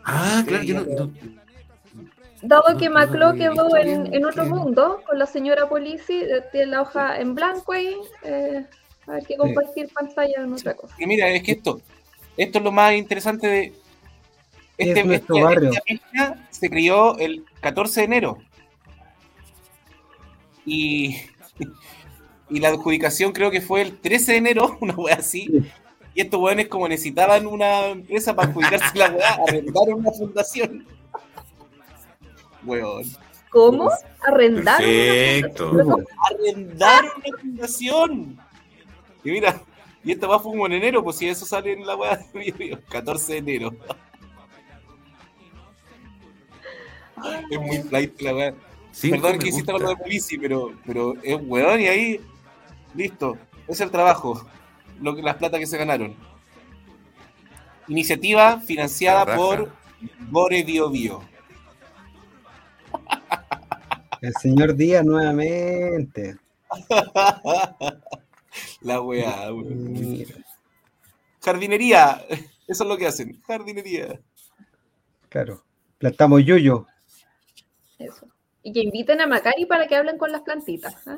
Ah, claro, yo no, no- Dado que Macló quedó en, en otro mundo con la señora Polisi, eh, tiene la hoja en blanco ahí. eh, a ver que compartir pantalla en otra cosa. que mira, es que esto, esto es lo más interesante de. Este, Es nuestro este- barrio. esta se crió el 14 de enero. Y, y la adjudicación creo que fue el 13 de enero, una wea así. Sí. Y estos weones, como necesitaban una empresa para adjudicarse la weá, arrendaron una fundación. Weón. ¿Cómo? Arrendar. Perfecto. Arrendaron una fundación. Y mira, y esta va como en enero, pues si eso sale en la weá, 14 de enero. Es muy flight la weá. Sí, Perdón que hiciste lo de Polici, pero, pero es weón y ahí, listo. Es el trabajo, lo que, las plata que se ganaron. Iniciativa financiada por Bore Bio Bio. El señor Díaz nuevamente. La weá, Jardinería, eso es lo que hacen, jardinería. claro. Plantamos yuyo. Eso. Y que inviten a Macari para que hablen con las plantitas. ¿ah?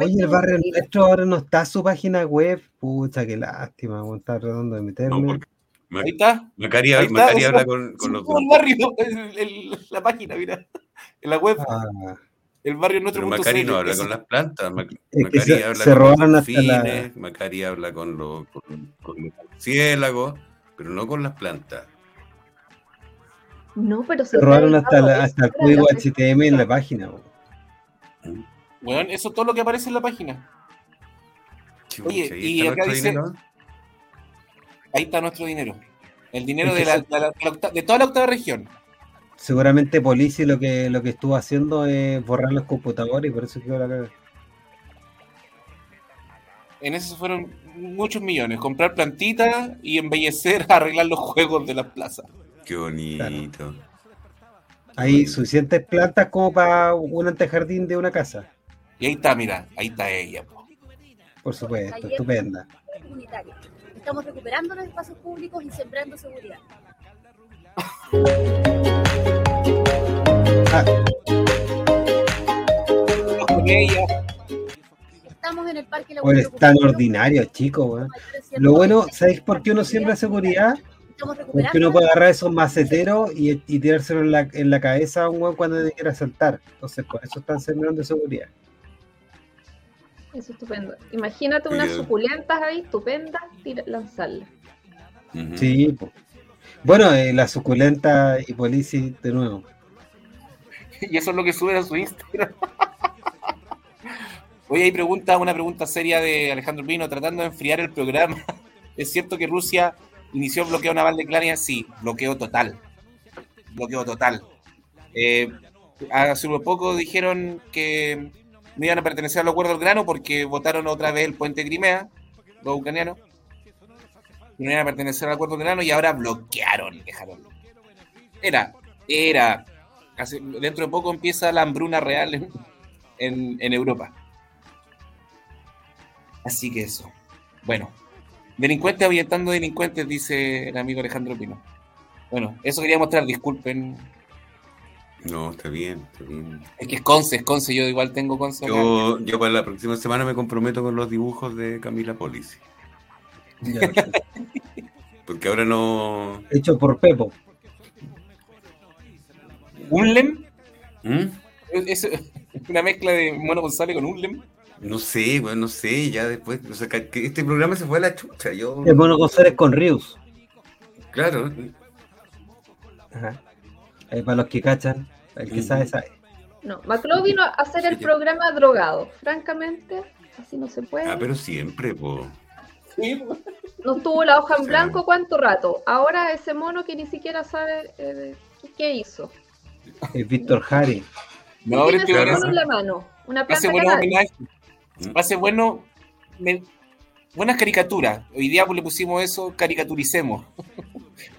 Oye, el barrio nuestro ahora no está su página web. Pucha, qué lástima. Voy a estar tratando de No, meterme. porque Ma- Ahí está. Macari, Ahí está, Macari o sea, habla con, con los el barrio, el- el- la página, mira. En la web, Ah, el barrio nuestro. Pero Macari no habla con las plantas. Mac- Macari se- habla se con los la- delfines, Macari habla con los, con, con los murciélagos, pero no con las plantas. No, pero se robaron hasta, la- hasta el código HTML en la página. bo. Weón, eso es todo lo que aparece en la página. Chucha, Oye, ¿ahí y acá dice- dinero? Ahí está nuestro dinero. El dinero de, la, de la- de la octa- de toda la octava región. Seguramente Polici lo que, lo que estuvo haciendo es borrar los computadores y por eso quedó la cagada. En eso fueron muchos millones. Comprar plantitas y embellecer, arreglar los juegos de las plazas. Qué bonito. Hay suficientes plantas como para un antejardín de una casa. Y ahí está, mira, ahí está ella. po. Por supuesto, estupenda. comunitaria. Estamos recuperando los espacios públicos y sembrando seguridad. Ah, Con ella. Estamos en el Parque La Oye, es tan ordinario, chico, weón. Lo bueno, ¿sabéis por qué uno siembra seguridad? Porque uno puede agarrar esos maceteros y, y tirárselo en la, en la cabeza a un weón cuando te quiera saltar. Entonces, por eso están sembrando seguridad. Eso es estupendo. Imagínate unas suculentas ahí, estupendas, tira- lanzarlas. Sí. Bueno, eh, la suculenta y Polici de nuevo. Y eso es lo que sube a su Instagram. Oye, hay pregunta, una pregunta seria de Alejandro Pino, tratando de enfriar el programa. ¿Es cierto que Rusia inició el bloqueo naval de Ucrania? Sí, bloqueo total. Bloqueo total. Eh, hace un poco dijeron que no iban a pertenecer al acuerdo del grano porque votaron otra vez el puente Crimea, los ucranianos. No iban a pertenecer al acuerdo del grano y ahora bloquearon, dejaron. Era, era hace- dentro de poco empieza la hambruna real en, en- en Europa. Así que eso. Bueno, delincuentes ahuyentando delincuentes, dice el amigo Alejandro Pino. Bueno, eso quería mostrar, disculpen. No, está bien, está bien. Es que es Conce, es Conce, yo igual tengo Conce. acá. Yo, yo para la próxima semana me comprometo con los dibujos de Camila perfecto. Porque ahora no. Hecho por Pepo. ¿Unlem? ¿Mm? ¿Es una mezcla de Mono González con Unlem? No sé, bueno, no sé, ya después. O sea, que que este programa se fue a la chucha. Yo. Es Mono González con Rius. Claro. Ajá. Ahí para los que cachan, el que sabe, sabe. No, Maclo vino a hacer el Sí. programa drogado. Francamente, así no se puede. Ah, pero siempre, po. Sí, Nos tuvo la hoja en blanco cuánto rato. Ahora ese mono que ni siquiera sabe eh, qué- hizo. Es Víctor Jari. No, pero tiene ese bueno, mono en la mano. Una hace planta buenos cannabis. homenajes. Hace bueno. me- buenas caricaturas. Hoy día pues, le pusimos eso, caricaturicemos.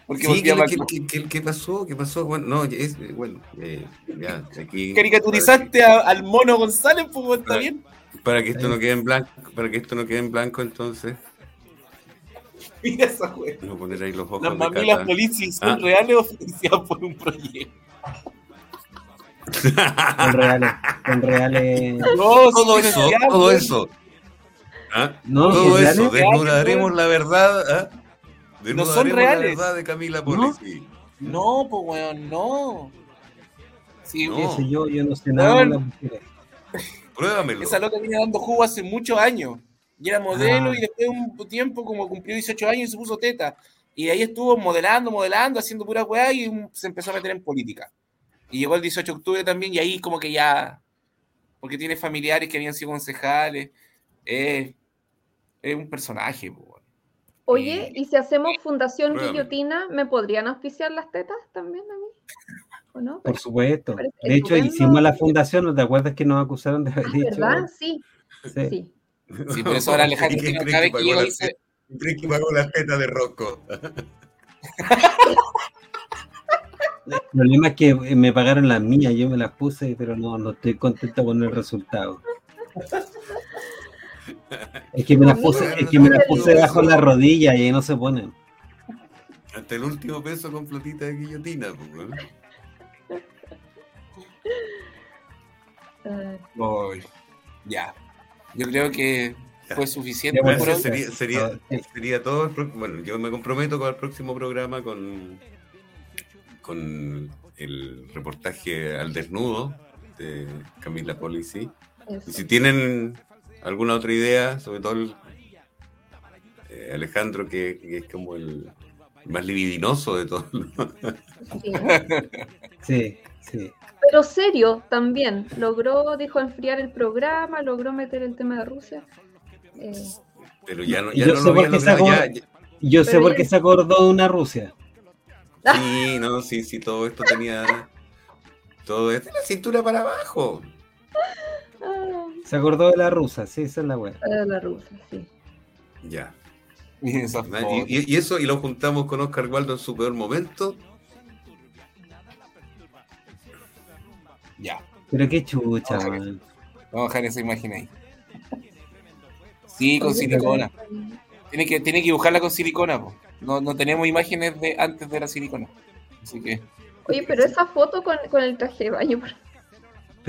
Porque Sí, ¿qué, qué, qué- qué- qué pasó? ¿Qué pasó? Bueno, no, es, bueno, eh, ya, aquí. Caricaturizaste a- al mono González, pues está bien. Para que esto no quede en blanco, para que esto no quede en blanco, entonces, Mira esa wea. vamos a poner ahí los ojos Las de mamilas policias son Ah. reales o financiadas por un proyecto. Con reales. Con reales. No, todo son eso, todo eso. ¿Ah? No, todo son eso, desnudaremos la verdad. ¿ah? Desnudaremos reales. la verdad de Camila ¿No? No, pues weón, no. Sí, No. ¿Qué sé yo? Yo no sé nada de las mujeres. Pruébamelo. Esa loca venía dando jugo hace muchos años. Y era modelo Ah. y después de un tiempo como cumplió 18 años y se puso teta. Y ahí estuvo modelando, modelando, haciendo pura weá y se empezó a meter en política. Y llegó el 18 de octubre también y ahí como que ya... Porque tiene familiares que habían sido concejales. Eh, es un personaje, po. Oye, y si hacemos Fundación Pruébame. Guillotina, ¿me podrían auspiciar las tetas también a mí? ¿O no? Por supuesto. Parece De hecho, estupendo. hicimos la fundación, ¿no te acuerdas que nos acusaron de haber Ah, dicho? ¿Verdad? Sí, Sí. sí. Sí, por eso ahora Alejandro ¿Y quién Pino, cree cada que vez que pagó llega la dice... ¿Crees que pagó la teta de Rocco? El problema es que eh, me pagaron las mías, yo me las puse, pero no, no estoy contento con el resultado. Es que me las puse, es que me las puse bajo la rodilla y ahí no se ponen. Hasta el último peso con platita de guillotina. pues. Ah, ya. Yo creo que Ya. fue suficiente bueno, por hoy. sería, sería, Sí. sería todo. el pro- bueno, yo me comprometo con el próximo programa con, con el reportaje al desnudo de Camila Polici. Y si tienen alguna otra idea, sobre todo el, eh, Alejandro, que, que es como el más libidinoso de todos. ¿no? Sí. Sí, sí. Pero serio también. Logró, dijo, enfriar el programa, logró meter el tema de Rusia. Eh, Pero ya no, ya yo no sé lo por había qué logrado. sacó- Ya, ya- Y Yo sé por qué se acordó de una Rusia. sí, no, sí, sí, todo esto tenía. Todo esto la cintura para abajo. Se acordó de la rusa, sí, esa es la wea. para la rusa, sí. Ya. Y, y- y eso, y lo juntamos con Oscar Waldo en su peor momento. Ya. Pero qué chucha, Ojalá. man. Vamos a dejar esa imagen ahí. Sí, con silicona. Tiene que, tiene que dibujarla con silicona. po. No, no tenemos imágenes de antes de la silicona. Así que. Oye, pero esa foto con, con el traje de baño,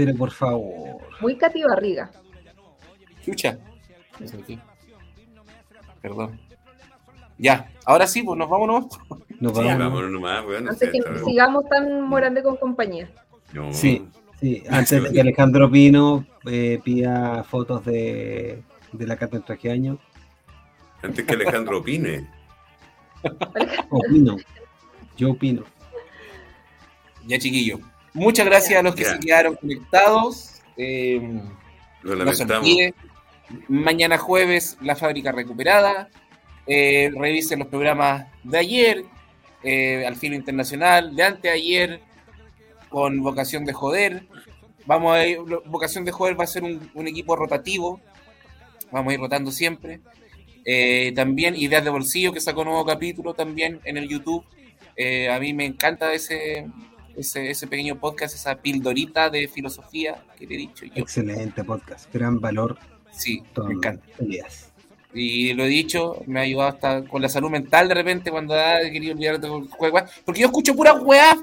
Pero por favor. muy Katy Barriga. Chucha. Perdón. Ya, ahora sí, pues nos vamos nomás. Nos Sí, vamos. vámonos nomás, bueno. Antes que sigamos tan morande con compañía. no. Sí. Sí, antes de que Alejandro Pino eh, pida fotos de, de la Cata en traje año. Antes que Alejandro opine. Opino. Yo opino. Ya, chiquillo. Muchas gracias a los que se quedaron conectados. Eh, Lo lamentamos. Mañana jueves, la fábrica recuperada. Eh, revisen los programas de ayer, eh, al filo internacional, de anteayer, con vocación de joder. Vamos a ir, vocación de joder va a ser un, un equipo rotativo. Vamos a ir rotando siempre. Eh, también Ideas de Bolsillo, que sacó nuevo capítulo también en el YouTube. Eh, a mí me encanta ese, ese, ese pequeño podcast, esa pildorita de filosofía que te he dicho yo. Excelente podcast, gran valor. Sí, Todo. me encanta. Y lo he dicho, me ha ayudado hasta con la salud mental de repente cuando ah, quería olvidar de jugar, porque yo escucho pura weá.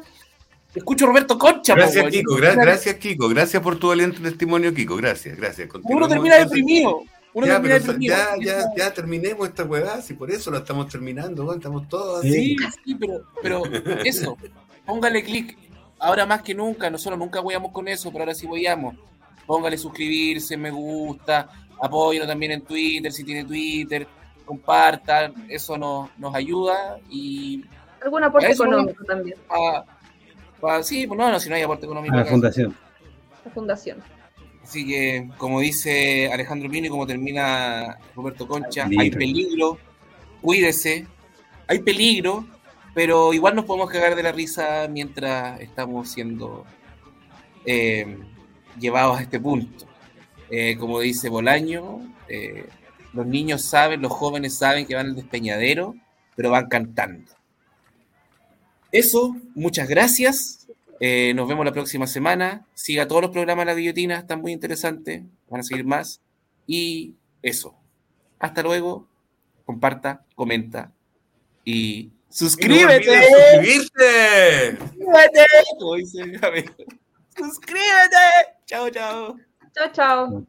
Escucho a Roberto Concha, Gracias. Kiko. gra- gracias, Kiko. Gracias por tu valiente testimonio, Kiko. Gracias, gracias. Uno termina entonces. deprimido. Uno Ya, termina pero deprimido. ya, ya, ya terminemos esta huevada, si por eso la estamos terminando, estamos todos Sí. así. Sí, sí, pero, pero eso, póngale clic. Ahora más que nunca, nosotros nunca hueamos con eso, pero ahora sí hueamos. Póngale suscribirse, me gusta, apóyenlo también en Twitter, si tiene Twitter, compartan, eso nos, nos ayuda y Algún aporte no- económico también, pa- pa- sí, pues no, no, si no hay aporte económico. A la fundación. la fundación. Así que, como dice Alejandro Pino y como termina Roberto Concha, hay peligro, cuídese, hay peligro, pero igual nos podemos cagar de la risa mientras estamos siendo eh, llevados a este punto. Eh, como dice Bolaño, eh, los niños saben, los jóvenes saben que van al despeñadero, pero van cantando. Eso, muchas gracias. Nos vemos la próxima semana. Siga todos los programas de la guillotina, están muy interesantes. Van a seguir más. Y eso. Hasta luego. Comparta, comenta y ¡Y no suscríbete. olvides suscribirte! Suscríbete. Suscríbete. Chao, chao. Chao, chao.